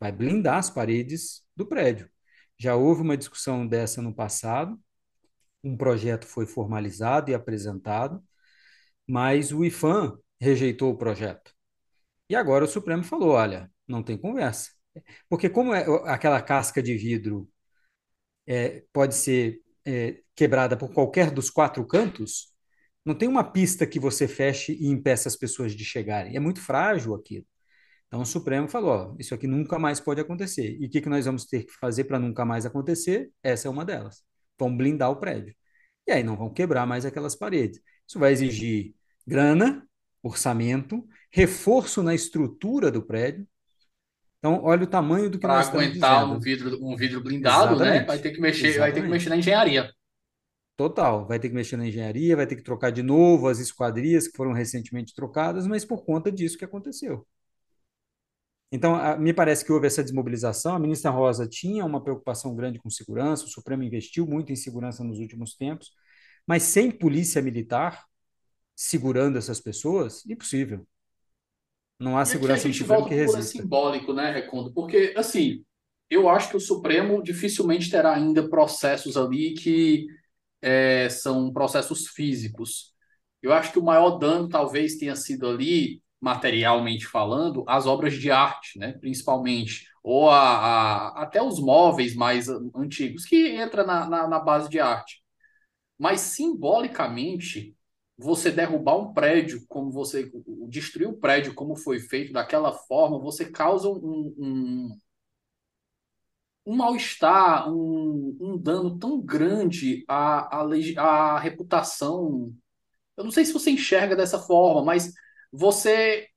vai blindar as paredes do prédio. Já houve uma discussão dessa no passado, um projeto foi formalizado e apresentado, mas o IFAM rejeitou o projeto. E agora o Supremo falou: olha, não tem conversa. Porque como é, aquela casca de vidro é, pode ser é, quebrada por qualquer dos quatro cantos, não tem uma pista que você feche e impeça as pessoas de chegarem. É muito frágil aquilo. Então o Supremo falou: ó, isso aqui nunca mais pode acontecer. E o que, que nós vamos ter que fazer para nunca mais acontecer? Essa é uma delas. Vão blindar o prédio. E aí não vão quebrar mais aquelas paredes. Isso vai exigir grana, orçamento, reforço na estrutura do prédio. Então, olha o tamanho do que Para nós estamos aguentar um vidro, um vidro blindado, né? Exatamente. Vai ter que mexer, vai ter que mexer na engenharia. Total, vai ter que mexer na engenharia, vai ter que trocar de novo as esquadrias que foram recentemente trocadas, mas por conta disso que aconteceu. Então, a- me parece que houve essa desmobilização. A ministra Rosa tinha uma preocupação grande com segurança, o Supremo investiu muito em segurança nos últimos tempos, mas sem polícia militar segurando essas pessoas, impossível. Não há E segurança no Supremo que para o poder resista. simbólico, né, Recondo? Porque, assim, eu acho que o Supremo dificilmente terá ainda processos ali que é, são processos físicos. Eu acho que o maior dano talvez tenha sido ali, materialmente falando, as obras de arte, né, principalmente. Ou a, a- até os móveis mais antigos, que entra na, na, na base de arte. Mas simbolicamente, você derrubar um prédio, como você destruir o prédio, como foi feito daquela forma, você causa um, um, um mal-estar, um, um dano tão grande à, à, à reputação. Eu não sei se você enxerga dessa forma, mas você.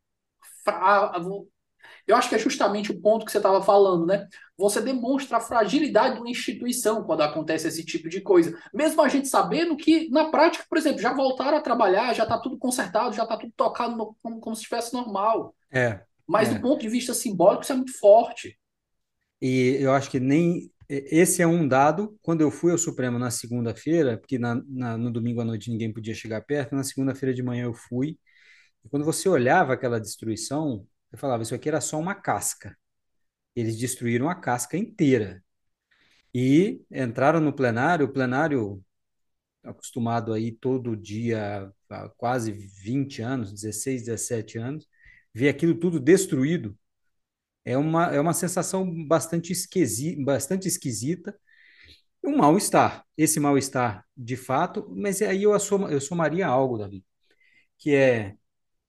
Eu acho que é justamente o ponto que você estava falando, né? Você demonstra a fragilidade de uma instituição quando acontece esse tipo de coisa. Mesmo a gente sabendo que, na prática, por exemplo, já voltaram a trabalhar, já está tudo consertado, já está tudo tocado no- como, como se estivesse normal. É, Mas do é. ponto de vista simbólico, isso é muito forte. E eu acho que nem esse é um dado. Quando eu fui ao Supremo na segunda-feira, porque na, na- no domingo à noite ninguém podia chegar perto, na segunda-feira de manhã eu fui. E quando você olhava aquela destruição, eu falava, isso aqui era só uma casca. Eles destruíram a casca inteira. E entraram no plenário, o plenário acostumado aí todo dia, há quase 20 anos, 16, 17 anos, ver aquilo tudo destruído é uma, é uma sensação bastante, esquisi, bastante esquisita, um mal-estar. Esse mal-estar, de fato, mas aí eu, assoma, eu somaria algo, Davi, que é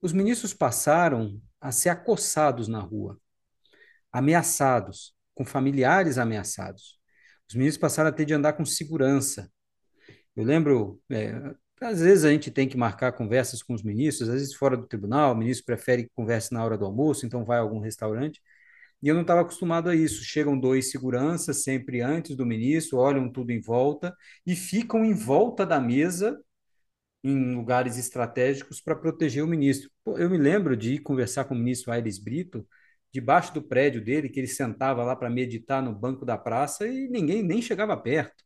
os ministros passaram a ser acossados na rua, ameaçados, com familiares ameaçados. Os ministros passaram a ter de andar com segurança. Eu lembro, é, às vezes a gente tem que marcar conversas com os ministros, às vezes fora do tribunal, o ministro prefere que converse na hora do almoço, então vai a algum restaurante. E eu não estava acostumado a isso. Chegam dois seguranças sempre antes do ministro, olham tudo em volta e ficam em volta da mesa em lugares estratégicos para proteger o ministro. Eu me lembro de ir conversar com o ministro Aires Brito, debaixo do prédio dele, que ele sentava lá para meditar no banco da praça e ninguém nem chegava perto.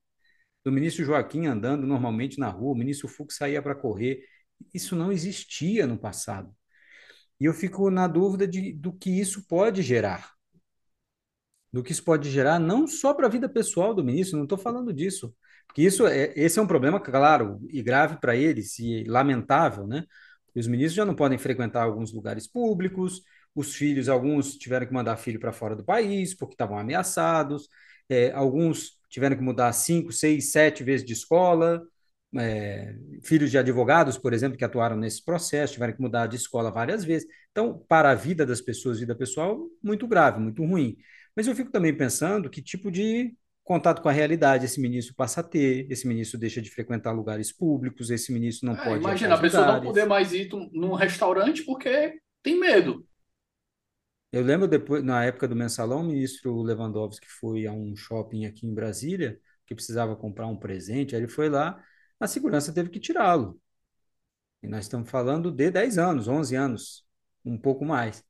Do ministro Joaquim andando normalmente na rua, o ministro Fux saía para correr. Isso não existia no passado. E eu fico na dúvida de, do que isso pode gerar do que isso pode gerar, não só para a vida pessoal do ministro, não estou falando disso, porque isso é, esse é um problema, claro, e grave para eles, e lamentável, né? Os ministros já não podem frequentar alguns lugares públicos, os filhos, alguns tiveram que mandar filho para fora do país porque estavam ameaçados, é, alguns tiveram que mudar cinco, seis, sete vezes de escola, é, filhos de advogados, por exemplo, que atuaram nesse processo, tiveram que mudar de escola várias vezes. Então, para a vida das pessoas, vida pessoal, muito grave, muito ruim. Mas eu fico também pensando que tipo de contato com a realidade esse ministro passa a ter, esse ministro deixa de frequentar lugares públicos, esse ministro não É, pode imagina a pessoa não lugares. poder mais ir num restaurante porque tem medo. Eu lembro depois, na época do mensalão, o ministro Lewandowski foi a um shopping aqui em Brasília, que precisava comprar um presente, aí ele foi lá, a segurança teve que tirá-lo. E nós estamos falando de 10 anos, 11 anos, um pouco mais.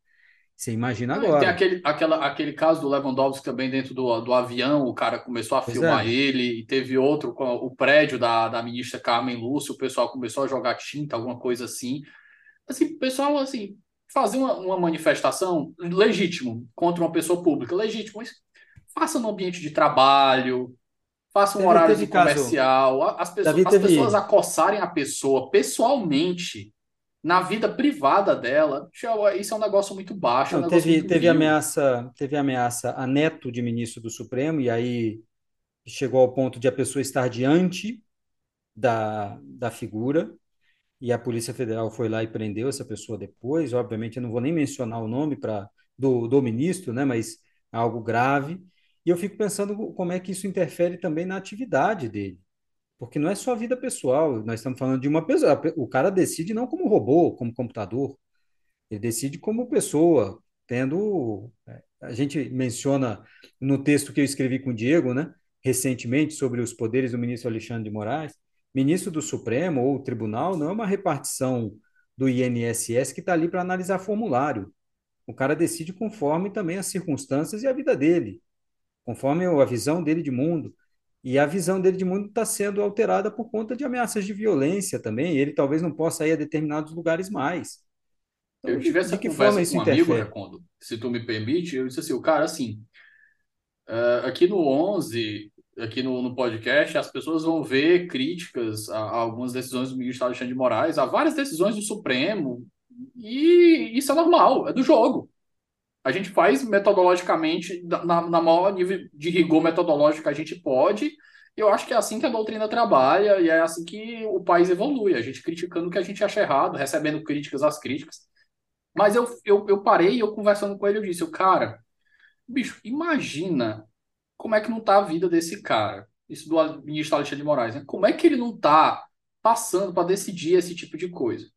Você imagina Não, Tem agora. aquele, aquela, aquele caso do Lewandowski também dentro do, do avião, o cara começou a Pois filmar é. ele, e teve outro com o prédio da, da ministra Carmen Lúcia, o pessoal começou a jogar tinta, alguma coisa assim. Assim, o pessoal, assim, fazer uma, uma manifestação legítimo contra uma pessoa pública, legítimo, mas faça no ambiente de trabalho, faça um Teve, horário caso. comercial, a- as pessoas, Davi as pessoas acossarem a pessoa pessoalmente na vida privada dela, isso é um negócio muito baixo, é um Não, negócio teve, teve vil. ameaça, teve ameaça a neto de ministro do Supremo, e aí chegou ao ponto de a pessoa estar diante da, da figura, e a Polícia Federal foi lá e prendeu essa pessoa depois. Obviamente, eu não vou nem mencionar o nome para do, do ministro, né, mas é algo grave. E eu fico pensando como é que isso interfere também na atividade dele. Porque não é só a vida pessoal, nós estamos falando de uma pessoa. O cara decide não como robô, como computador. Ele decide como pessoa, tendo. é, A gente menciona no texto que eu escrevi com o Diego, né, recentemente, sobre os poderes do ministro Alexandre de Moraes. Ministro do Supremo ou tribunal não é uma repartição do INSS que está ali para analisar formulário. O cara decide conforme também as circunstâncias e a vida dele, conforme a visão dele de mundo. E a visão dele de mundo está sendo alterada por conta de ameaças de violência também. Ele talvez não possa ir a determinados lugares mais. Eu Então, de, tive essa de que conversa com um amigo? Recondo, se tu me permite, eu disse assim, o cara, assim, eh, aqui no 11, aqui no, no podcast, as pessoas vão ver críticas a, a algumas decisões do ministro Alexandre de Moraes, a várias decisões do Supremo, e isso é normal, é do jogo. A gente faz metodologicamente, na, na maior nível de rigor metodológico que a gente pode, eu acho que é assim que a doutrina trabalha, e é assim que o país evolui, a gente criticando o que a gente acha errado, recebendo críticas às críticas. Mas eu, eu, eu parei, eu conversando com ele, eu disse, cara, bicho, imagina como é que não tá a vida desse cara, isso do ministro Alexandre de Moraes, né? Como é que ele não tá passando para decidir esse tipo de coisa?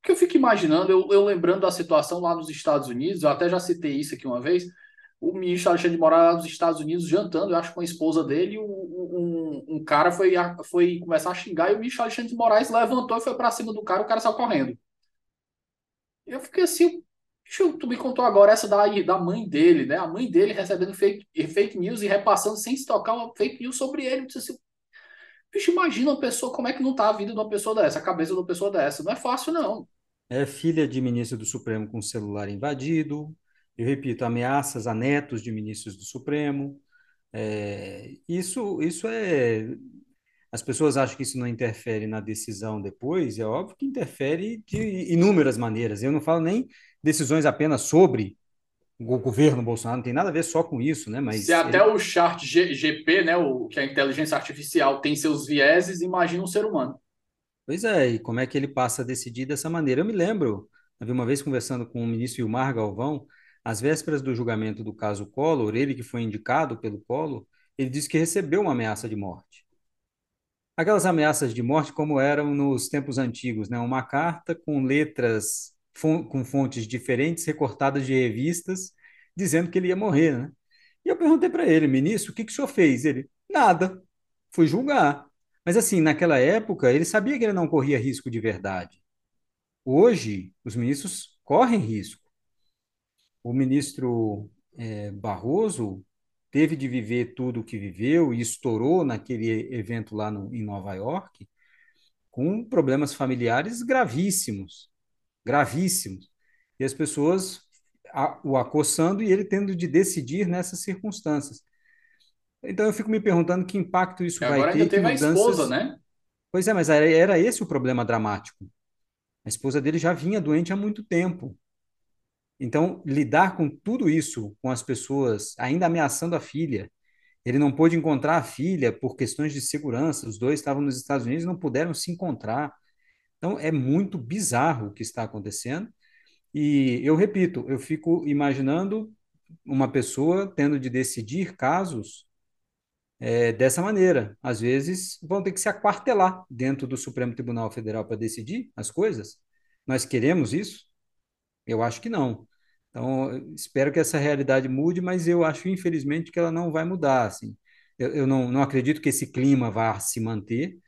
Porque eu fico imaginando, eu, eu lembrando da situação lá nos Estados Unidos, eu até já citei isso aqui uma vez, o ministro Alexandre de Moraes nos Estados Unidos jantando, eu acho, com a esposa dele, um, um, um cara foi, foi começar a xingar e o ministro Alexandre de Moraes levantou e foi para cima do cara, o cara saiu correndo. Eu fiquei assim, tu me contou agora essa da, da mãe dele, né? A mãe dele recebendo fake, fake news e repassando sem se tocar uma fake news sobre ele. Eu disse assim, bicho, imagina uma pessoa, como é que não tá a vida de uma pessoa dessa, a cabeça de uma pessoa dessa. Não é fácil, não. É filha de ministro do Supremo com celular invadido. Eu repito, ameaças a netos de ministros do Supremo. É, isso, isso é. As pessoas acham que isso não interfere na decisão depois, é óbvio que interfere de inúmeras maneiras. Eu não falo nem decisões apenas sobre o governo Bolsonaro, não tem nada a ver só com isso, né? Se Mas até ele, o chat G- GP, né, o, que é a inteligência artificial, tem seus vieses, imagina um ser humano. pois é, e como é que ele passa a decidir dessa maneira? Eu me lembro, havia uma vez conversando com o ministro Ilmar Galvão, às vésperas do julgamento do caso Collor, ele que foi indicado pelo Collor, ele disse que recebeu uma ameaça de morte. Aquelas ameaças de morte como eram nos tempos antigos, né? Uma carta com letras com fontes diferentes, recortadas de revistas, dizendo que ele ia morrer, né? E eu perguntei para ele, ministro, o que que o senhor fez? Ele, nada, fui julgar. Mas assim, naquela época, ele sabia que ele não corria risco de verdade. Hoje, os ministros correm risco. O ministro eh, Barroso teve de viver tudo o que viveu e estourou naquele evento lá no, em Nova York com problemas familiares gravíssimos, gravíssimos. E as pessoas a, o acossando e ele tendo de decidir nessas circunstâncias. Então eu fico me perguntando que impacto isso vai agora ainda ter, que teve a esposa, mudanças. né? Pois é, mas era, era esse o problema dramático. A esposa dele já vinha doente há muito tempo. Então, lidar com tudo isso, com as pessoas ainda ameaçando a filha, ele não pôde encontrar a filha por questões de segurança, os dois estavam nos Estados Unidos e não puderam se encontrar. Então, é muito bizarro o que está acontecendo. E eu repito, eu fico imaginando uma pessoa tendo de decidir casos é, dessa maneira. Às vezes vão ter que se aquartelar dentro do Supremo Tribunal Federal para decidir as coisas. Nós queremos isso? Eu acho que não. Então, espero que essa realidade mude, mas eu acho, infelizmente, que ela não vai mudar. Assim. Eu, eu não, não acredito que esse clima vá se manter,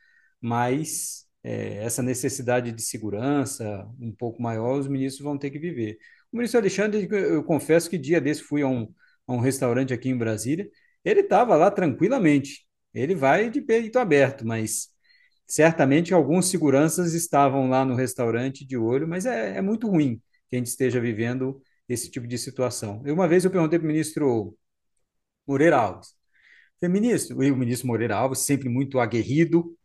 mas é, essa necessidade de segurança um pouco maior, os ministros vão ter que viver. O ministro Alexandre, eu confesso que dia desse fui a um, a um restaurante aqui em Brasília, ele estava lá tranquilamente. Ele vai de peito aberto, mas certamente alguns seguranças estavam lá no restaurante de olho, mas é, é muito ruim que a gente esteja vivendo esse tipo de situação. Eu, uma vez eu perguntei para o ministro Moreira Alves, falei, ministro, e o ministro Moreira Alves, sempre muito aguerrido,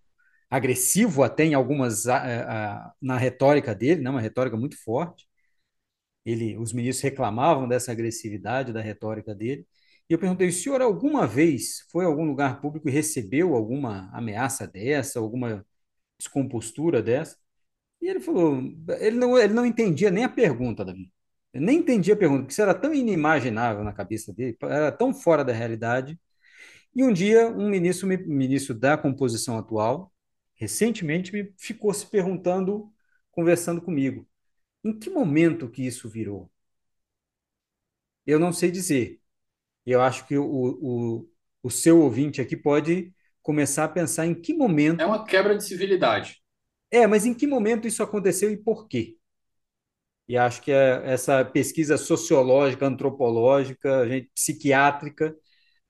agressivo até em algumas a, a, na retórica dele, né, uma retórica muito forte. Ele, os ministros reclamavam dessa agressividade da retórica dele. E eu perguntei: o senhor alguma vez foi a algum lugar público e recebeu alguma ameaça dessa, alguma descompostura dessa? E ele falou: ele não, ele não entendia nem a pergunta, Davi. Ele nem entendia a pergunta, porque isso era tão inimaginável na cabeça dele, era tão fora da realidade. E um dia, um ministro, ministro da composição atual, recentemente, me ficou se perguntando, conversando comigo, em que momento que isso virou? Eu não sei dizer, eu acho que o, o, o seu ouvinte aqui pode começar a pensar em que momento. É uma quebra de civilidade. É, mas em que momento isso aconteceu e por quê? E acho que é essa pesquisa sociológica, antropológica, gente, psiquiátrica,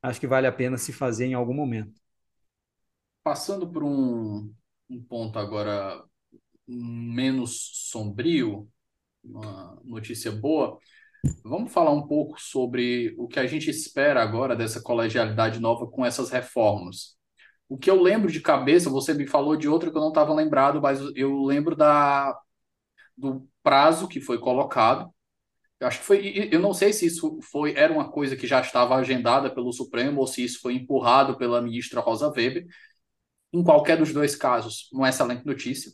acho que vale a pena se fazer em algum momento. Passando por um, um ponto agora menos sombrio, uma notícia boa. Vamos falar um pouco sobre o que a gente espera agora dessa colegialidade nova com essas reformas. O que eu lembro de cabeça, você me falou de outra que eu não estava lembrado, mas eu lembro da, do prazo que foi colocado. Eu acho que foi, eu não sei se isso foi era uma coisa que já estava agendada pelo Supremo ou se isso foi empurrado pela ministra Rosa Weber. Em qualquer dos dois casos, uma excelente notícia.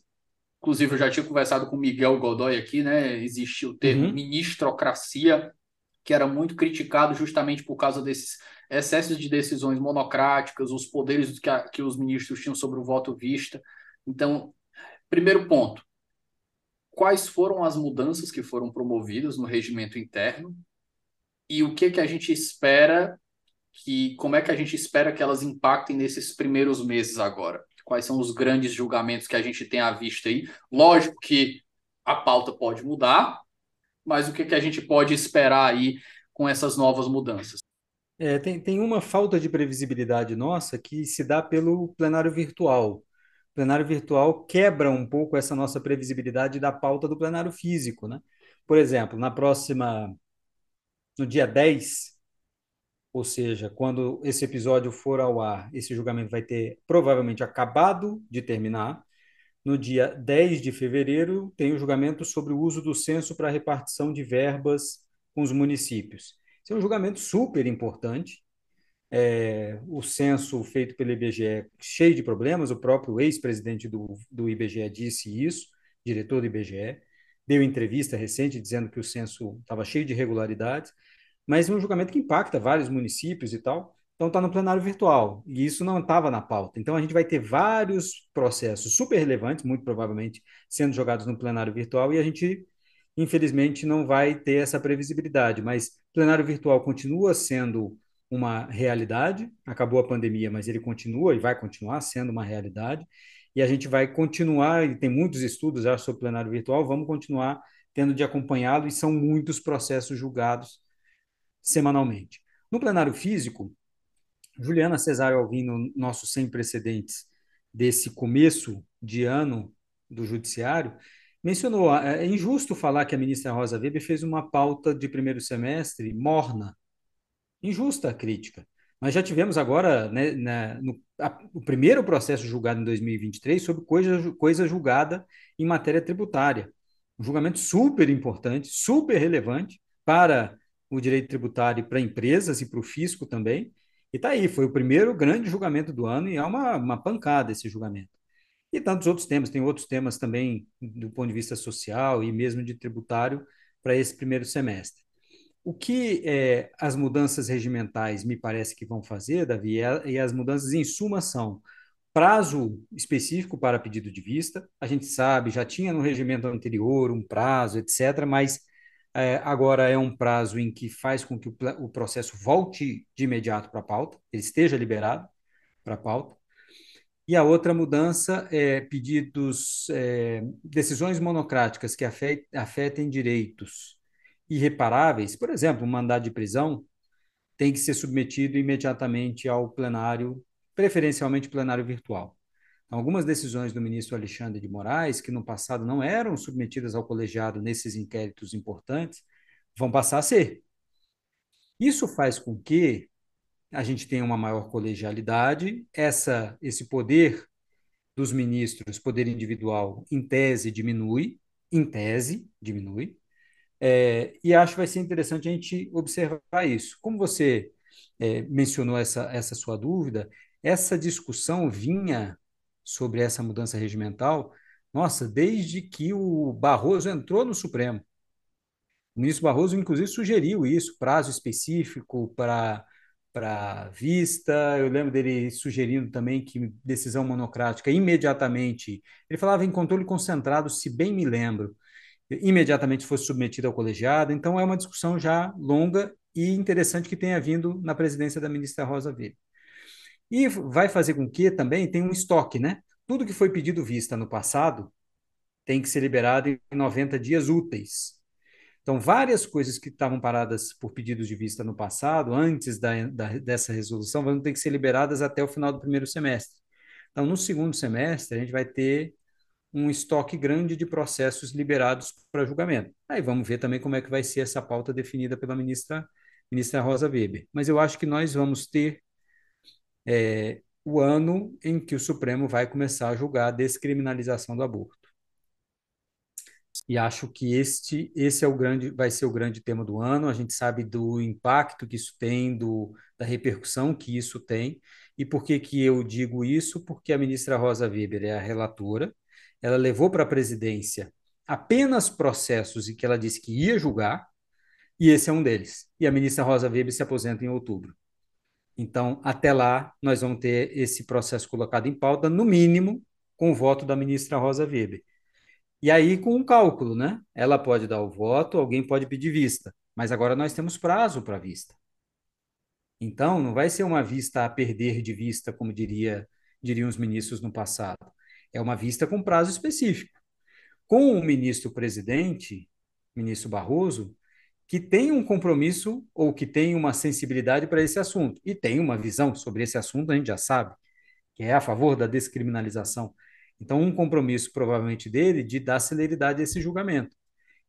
Inclusive, eu já tinha conversado com Miguel Godoy aqui, né? Existia o termo uhum. ministrocracia, que era muito criticado justamente por causa desses excessos de decisões monocráticas, os poderes que, a, que os ministros tinham sobre o voto vista. Então, primeiro ponto: quais foram as mudanças que foram promovidas no regimento interno e o que que a gente espera que como é que a gente espera que elas impactem nesses primeiros meses agora? quais são os grandes julgamentos que a gente tem à vista aí. Lógico que a pauta pode mudar, mas o que, que a gente pode esperar aí com essas novas mudanças? É, tem, tem uma falta de previsibilidade nossa que se dá pelo plenário virtual. O plenário virtual quebra um pouco essa nossa previsibilidade da pauta do plenário físico. Né? Por exemplo, na próxima, no dia 10, ou seja, quando esse episódio for ao ar, esse julgamento vai ter provavelmente acabado de terminar. No dia 10 de fevereiro, tem o julgamento sobre o uso do censo para repartição de verbas com os municípios. Esse é um julgamento super importante. É, o censo feito pelo IBGE é cheio de problemas, o próprio ex-presidente do, do IBGE disse isso, diretor do IBGE, deu entrevista recente dizendo que o censo estava cheio de irregularidades mas é um julgamento que impacta vários municípios e tal. Então está no plenário virtual e isso não estava na pauta. Então a gente vai ter vários processos super relevantes, muito provavelmente sendo jogados no plenário virtual e a gente infelizmente não vai ter essa previsibilidade. Mas plenário virtual continua sendo uma realidade. Acabou a pandemia, mas ele continua e vai continuar sendo uma realidade. E a gente vai continuar, e tem muitos estudos já sobre plenário virtual, vamos continuar tendo de acompanhá-lo, e são muitos processos julgados semanalmente. No plenário físico, Juliana Cesário Alvino, nosso sem precedentes desse começo de ano do judiciário, mencionou, é, é injusto falar que a ministra Rosa Weber fez uma pauta de primeiro semestre morna. Injusta a crítica. Nós já tivemos agora né, na, no, a, o primeiro processo julgado em 2023 sobre coisa, coisa julgada em matéria tributária. Um julgamento super importante, super relevante para o direito tributário para empresas e para o fisco também. E está aí, foi o primeiro grande julgamento do ano e é uma, uma pancada esse julgamento. E tantos outros temas, tem outros temas também do ponto de vista social e mesmo de tributário para esse primeiro semestre. O que é, as mudanças regimentais me parece que vão fazer, Davi, é, e as mudanças em suma são prazo específico para pedido de vista. A gente sabe, já tinha no regimento anterior um prazo, etc., mas é, agora é um prazo em que faz com que o, o processo volte de imediato para a pauta, ele esteja liberado para a pauta. E a outra mudança é pedidos, é, decisões monocráticas que afetem, afetem direitos irreparáveis, por exemplo, um mandado de prisão, tem que ser submetido imediatamente ao plenário, preferencialmente plenário virtual. Algumas decisões do ministro Alexandre de Moraes, que no passado não eram submetidas ao colegiado nesses inquéritos importantes, vão passar a ser. Isso faz com que a gente tenha uma maior colegialidade, essa, esse poder dos ministros, poder individual, em tese diminui, em tese diminui, é, e acho que vai ser interessante a gente observar isso. Como você é, mencionou essa, essa sua dúvida, essa discussão vinha sobre essa mudança regimental, nossa, desde que o Barroso entrou no Supremo. O ministro Barroso, inclusive, sugeriu isso, prazo específico para para vista. Eu lembro dele sugerindo também que decisão monocrática imediatamente. Ele falava em controle concentrado, se bem me lembro, imediatamente fosse submetida ao colegiado. Então é uma discussão já longa e interessante que tenha vindo na presidência da ministra Rosa Weber. E vai fazer com que também tenha um estoque, né? Tudo que foi pedido vista no passado tem que ser liberado em 90 dias úteis. Então, várias coisas que estavam paradas por pedidos de vista no passado, antes da, da, dessa resolução, vão ter que ser liberadas até o final do primeiro semestre. Então, no segundo semestre, a gente vai ter um estoque grande de processos liberados para julgamento. Aí vamos ver também como é que vai ser essa pauta definida pela ministra, ministra Rosa Weber. Mas eu acho que nós vamos ter é, o ano em que o Supremo vai começar a julgar a descriminalização do aborto. E acho que este esse é o grande vai ser o grande tema do ano. A gente sabe do impacto que isso tem, do, da repercussão que isso tem. E por que que eu digo isso? Porque a ministra Rosa Weber é a relatora. Ela levou para a presidência apenas processos em que ela disse que ia julgar, e esse é um deles. E a ministra Rosa Weber se aposenta em outubro. Então, até lá, nós vamos ter esse processo colocado em pauta, no mínimo, com o voto da ministra Rosa Weber. E aí, com um cálculo, né? Ela pode dar o voto, alguém pode pedir vista, mas agora nós temos prazo para vista. Então, não vai ser uma vista a perder de vista, como diria, diriam os ministros no passado. É uma vista com prazo específico. Com o ministro-presidente, ministro Barroso, que tem um compromisso ou que tem uma sensibilidade para esse assunto e tem uma visão sobre esse assunto, a gente já sabe, que é a favor da descriminalização. Então, um compromisso provavelmente dele de dar celeridade a esse julgamento.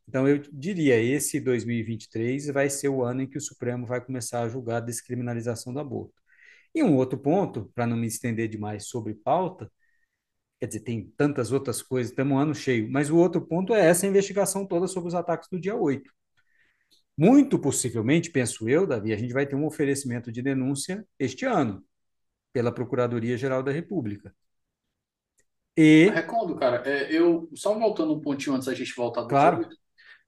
Então, eu diria, esse 2023 vai ser o ano em que o Supremo vai começar a julgar a descriminalização do aborto. E um outro ponto, para não me estender demais sobre pauta, quer dizer, tem tantas outras coisas, temos um ano cheio, mas o outro ponto é essa investigação toda sobre os ataques do dia 8. Muito possivelmente, penso eu, Davi, a gente vai ter um oferecimento de denúncia este ano pela Procuradoria-Geral da República. E. Recondo, cara, é, eu só voltando um pontinho antes da gente voltar do claro.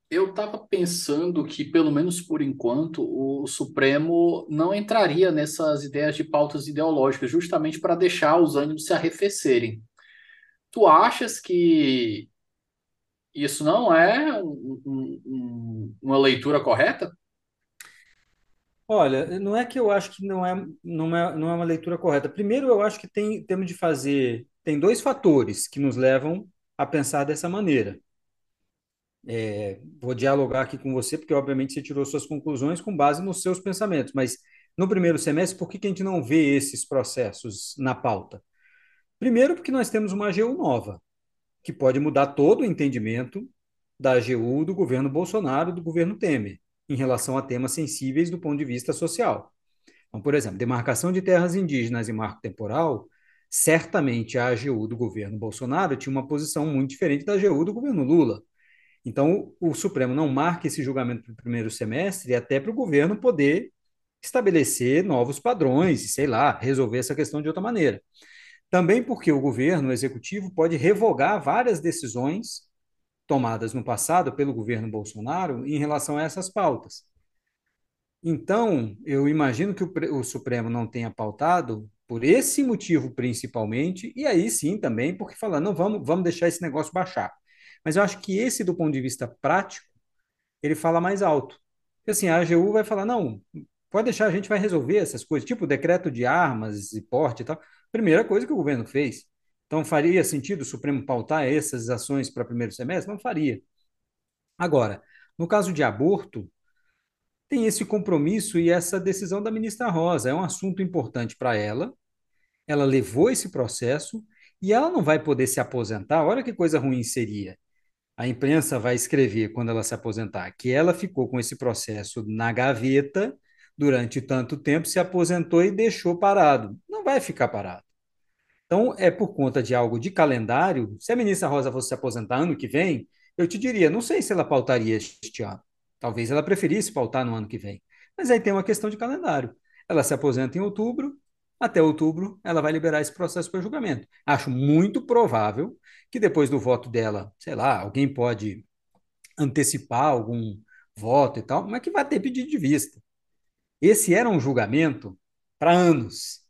eu estava pensando que, pelo menos por enquanto, o Supremo não entraria nessas ideias de pautas ideológicas, justamente para deixar os ânimos se arrefecerem. Tu achas que isso não é um, um, uma leitura correta? Olha, não é que eu acho que não é, não é, não é uma leitura correta. Primeiro, eu acho que tem, temos de fazer tem dois fatores que nos levam a pensar dessa maneira. É, vou dialogar aqui com você, porque obviamente você tirou suas conclusões com base nos seus pensamentos, mas no primeiro semestre, por que, que a gente não vê esses processos na pauta? Primeiro, porque nós temos uma AGU nova, que pode mudar todo o entendimento da AGU do governo Bolsonaro do governo Temer, em relação a temas sensíveis do ponto de vista social. Então, por exemplo, demarcação de terras indígenas e marco temporal certamente a AGU do governo Bolsonaro tinha uma posição muito diferente da AGU do governo Lula. Então, o Supremo não marca esse julgamento para o primeiro semestre até para o governo poder estabelecer novos padrões e, sei lá, resolver essa questão de outra maneira. Também porque o governo, o executivo, pode revogar várias decisões tomadas no passado pelo governo Bolsonaro em relação a essas pautas. Então, eu imagino que o, o Supremo não tenha pautado por esse motivo principalmente, e aí sim também porque falando, não, vamos, vamos deixar esse negócio baixar. Mas eu acho que esse, do ponto de vista prático, ele fala mais alto. Assim, a AGU vai falar, não, pode deixar, a gente vai resolver essas coisas, tipo decreto de armas e porte e tal. Primeira coisa que o governo fez. Então, faria sentido o Supremo pautar essas ações para primeiro semestre? Não faria. Agora, No caso de aborto, tem esse compromisso e essa decisão da ministra Rosa. É um assunto importante para ela. Ela levou esse processo e ela não vai poder se aposentar. Olha que coisa ruim seria. A imprensa vai escrever, quando ela se aposentar, que ela ficou com esse processo na gaveta durante tanto tempo, se aposentou e deixou parado. Não vai ficar parado. Então, é por conta de algo de calendário. Se a ministra Rosa fosse se aposentar ano que vem, eu te diria, não sei se ela pautaria este ano. Talvez ela preferisse pautar no ano que vem. Mas aí tem uma questão de calendário. Ela se aposenta em outubro, até outubro ela vai liberar esse processo para julgamento. Acho muito provável que depois do voto dela, sei lá, alguém pode antecipar algum voto e tal, mas que vai ter pedido de vista. Esse era um julgamento para anos.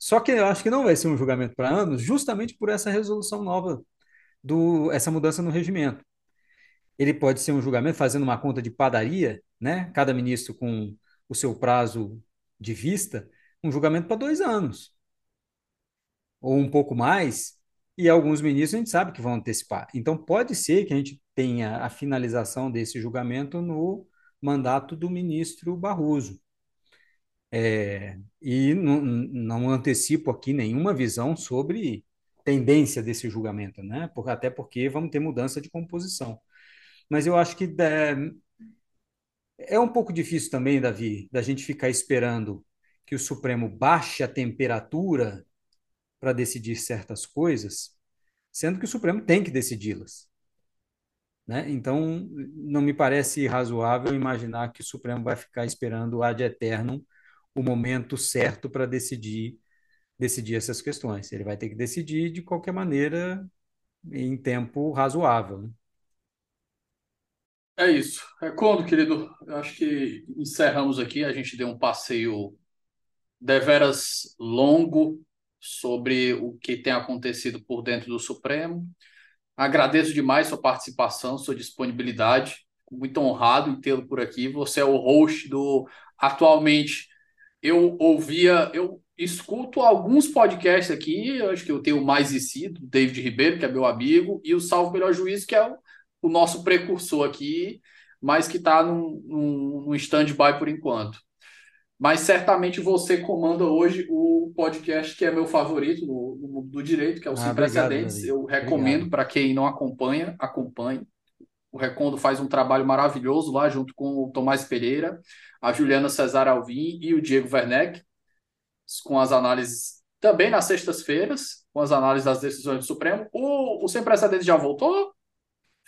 Só que eu acho que não vai ser um julgamento para anos, justamente por essa resolução nova, do, essa mudança no regimento. Ele pode ser um julgamento fazendo uma conta de padaria, né? Cada ministro com o seu prazo de vista, um julgamento para dois anos, ou um pouco mais, e alguns ministros a gente sabe que vão antecipar. Então, pode ser que a gente tenha a finalização desse julgamento no mandato do ministro Barroso. É, e não, não antecipo aqui nenhuma visão sobre tendência desse julgamento, né? Por, até porque vamos ter mudança de composição. Mas eu acho que é, é um pouco difícil também, Davi, da gente ficar esperando que o Supremo baixe a temperatura para decidir certas coisas, sendo que o Supremo tem que decidi-las. Né? Então, não me parece razoável imaginar que o Supremo vai ficar esperando ad eternum o momento certo para decidir decidir essas questões. Ele vai ter que decidir de qualquer maneira em tempo razoável. Né? É isso. É quando, querido? Eu acho que encerramos aqui. A gente deu um passeio deveras longo sobre o que tem acontecido por dentro do Supremo. Agradeço demais sua participação, sua disponibilidade. Muito honrado em tê-lo por aqui. Você é o host do. Atualmente, eu ouvia, eu escuto alguns podcasts aqui. Acho que eu tenho Mais e Si, do David Ribeiro, que é meu amigo, e o Salvo Melhor Juízo, que é o, o nosso precursor aqui, mas que está num, num, num stand-by por enquanto mas certamente você comanda hoje o podcast que é meu favorito mundo do direito, que é o ah, Sem Precedentes. Eu recomendo para quem não acompanha, acompanhe. O Recondo faz um trabalho maravilhoso lá, junto com o Tomás Pereira, a Juliana Cesar Alvim e o Diego Werneck, com as análises também nas sextas-feiras, com as análises das decisões do Supremo. O, o Sem Precedentes já voltou?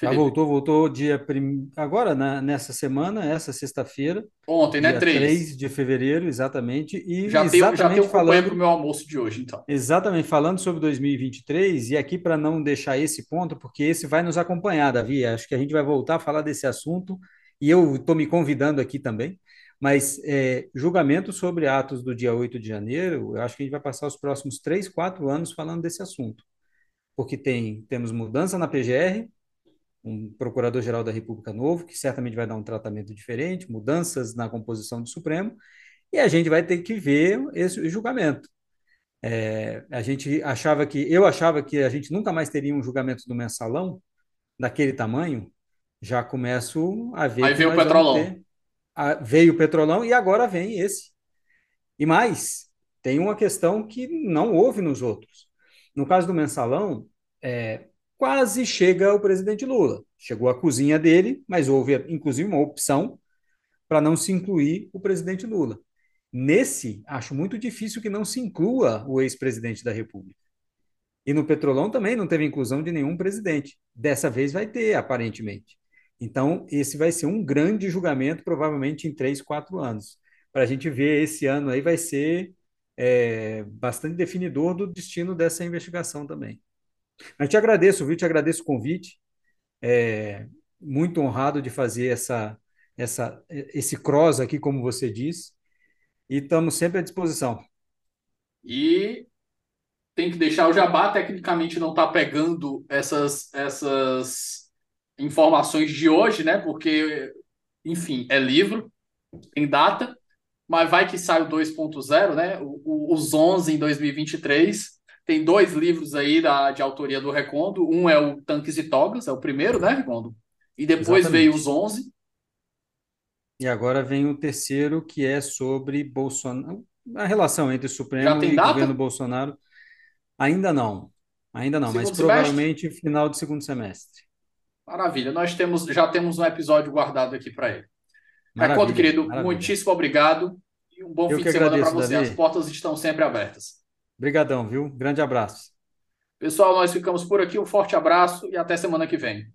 Já voltou, voltou dia prim... agora, né, nessa semana, essa sexta-feira. Ontem, né? 3. 3 de fevereiro, exatamente. E já exatamente tenho, já tenho falando para o meu almoço de hoje, então. Exatamente, falando sobre 2023, e aqui para não deixar esse ponto, porque esse vai nos acompanhar, Davi. Acho que a gente vai voltar a falar desse assunto, e eu estou me convidando aqui também. Mas é, julgamento sobre atos do dia 8 de janeiro, eu acho que a gente vai passar os próximos 3, 4 anos falando desse assunto. Porque tem, temos mudança na PGR, um procurador-geral da República novo, que certamente vai dar um tratamento diferente, mudanças na composição do Supremo, e a gente vai ter que ver esse julgamento. É, a gente achava que, eu achava que a gente nunca mais teria um julgamento do mensalão daquele tamanho, já começo a ver. Aí veio o petrolão. Veio o petrolão e agora vem esse. E mais, tem uma questão que não houve nos outros. No caso do mensalão, é, quase chega o presidente Lula. Chegou a cozinha dele, mas houve inclusive uma opção para não se incluir o presidente Lula. Nesse, acho muito difícil que não se inclua o ex-presidente da República. E no Petrolão também não teve inclusão de nenhum presidente. Dessa vez vai ter, aparentemente. Então, esse vai ser um grande julgamento, provavelmente em três, quatro anos. Para a gente ver esse ano aí, vai ser é, bastante definidor do destino dessa investigação também. Mas te agradeço, viu? Te agradeço o convite. É, muito honrado de fazer essa, essa, esse cross aqui, como você diz. E estamos sempre à disposição. E tem que deixar o jabá, tecnicamente não está pegando essas, essas informações de hoje, né? Porque, enfim, é livro, tem data, mas vai que sai o 2.0, né? O, os 11 em 2023 tem dois livros aí da, de autoria do Recondo. Um é o Tanques e Togas, é o primeiro, né, Recondo? E depois Exatamente. veio os 11. E agora vem o terceiro, que é sobre Bolsonaro, a relação entre o Supremo e data? governo Bolsonaro. Ainda não, ainda não, mas Segundo semestre? provavelmente final do segundo semestre. Maravilha. Nós temos, já temos um episódio guardado aqui para ele. Maravilha, querido, maravilha. muitíssimo obrigado e um bom Eu fim de semana para você. As Davi. portas estão sempre abertas. Obrigadão, viu? Grande abraço. Pessoal, nós ficamos por aqui. Um forte abraço e até semana que vem.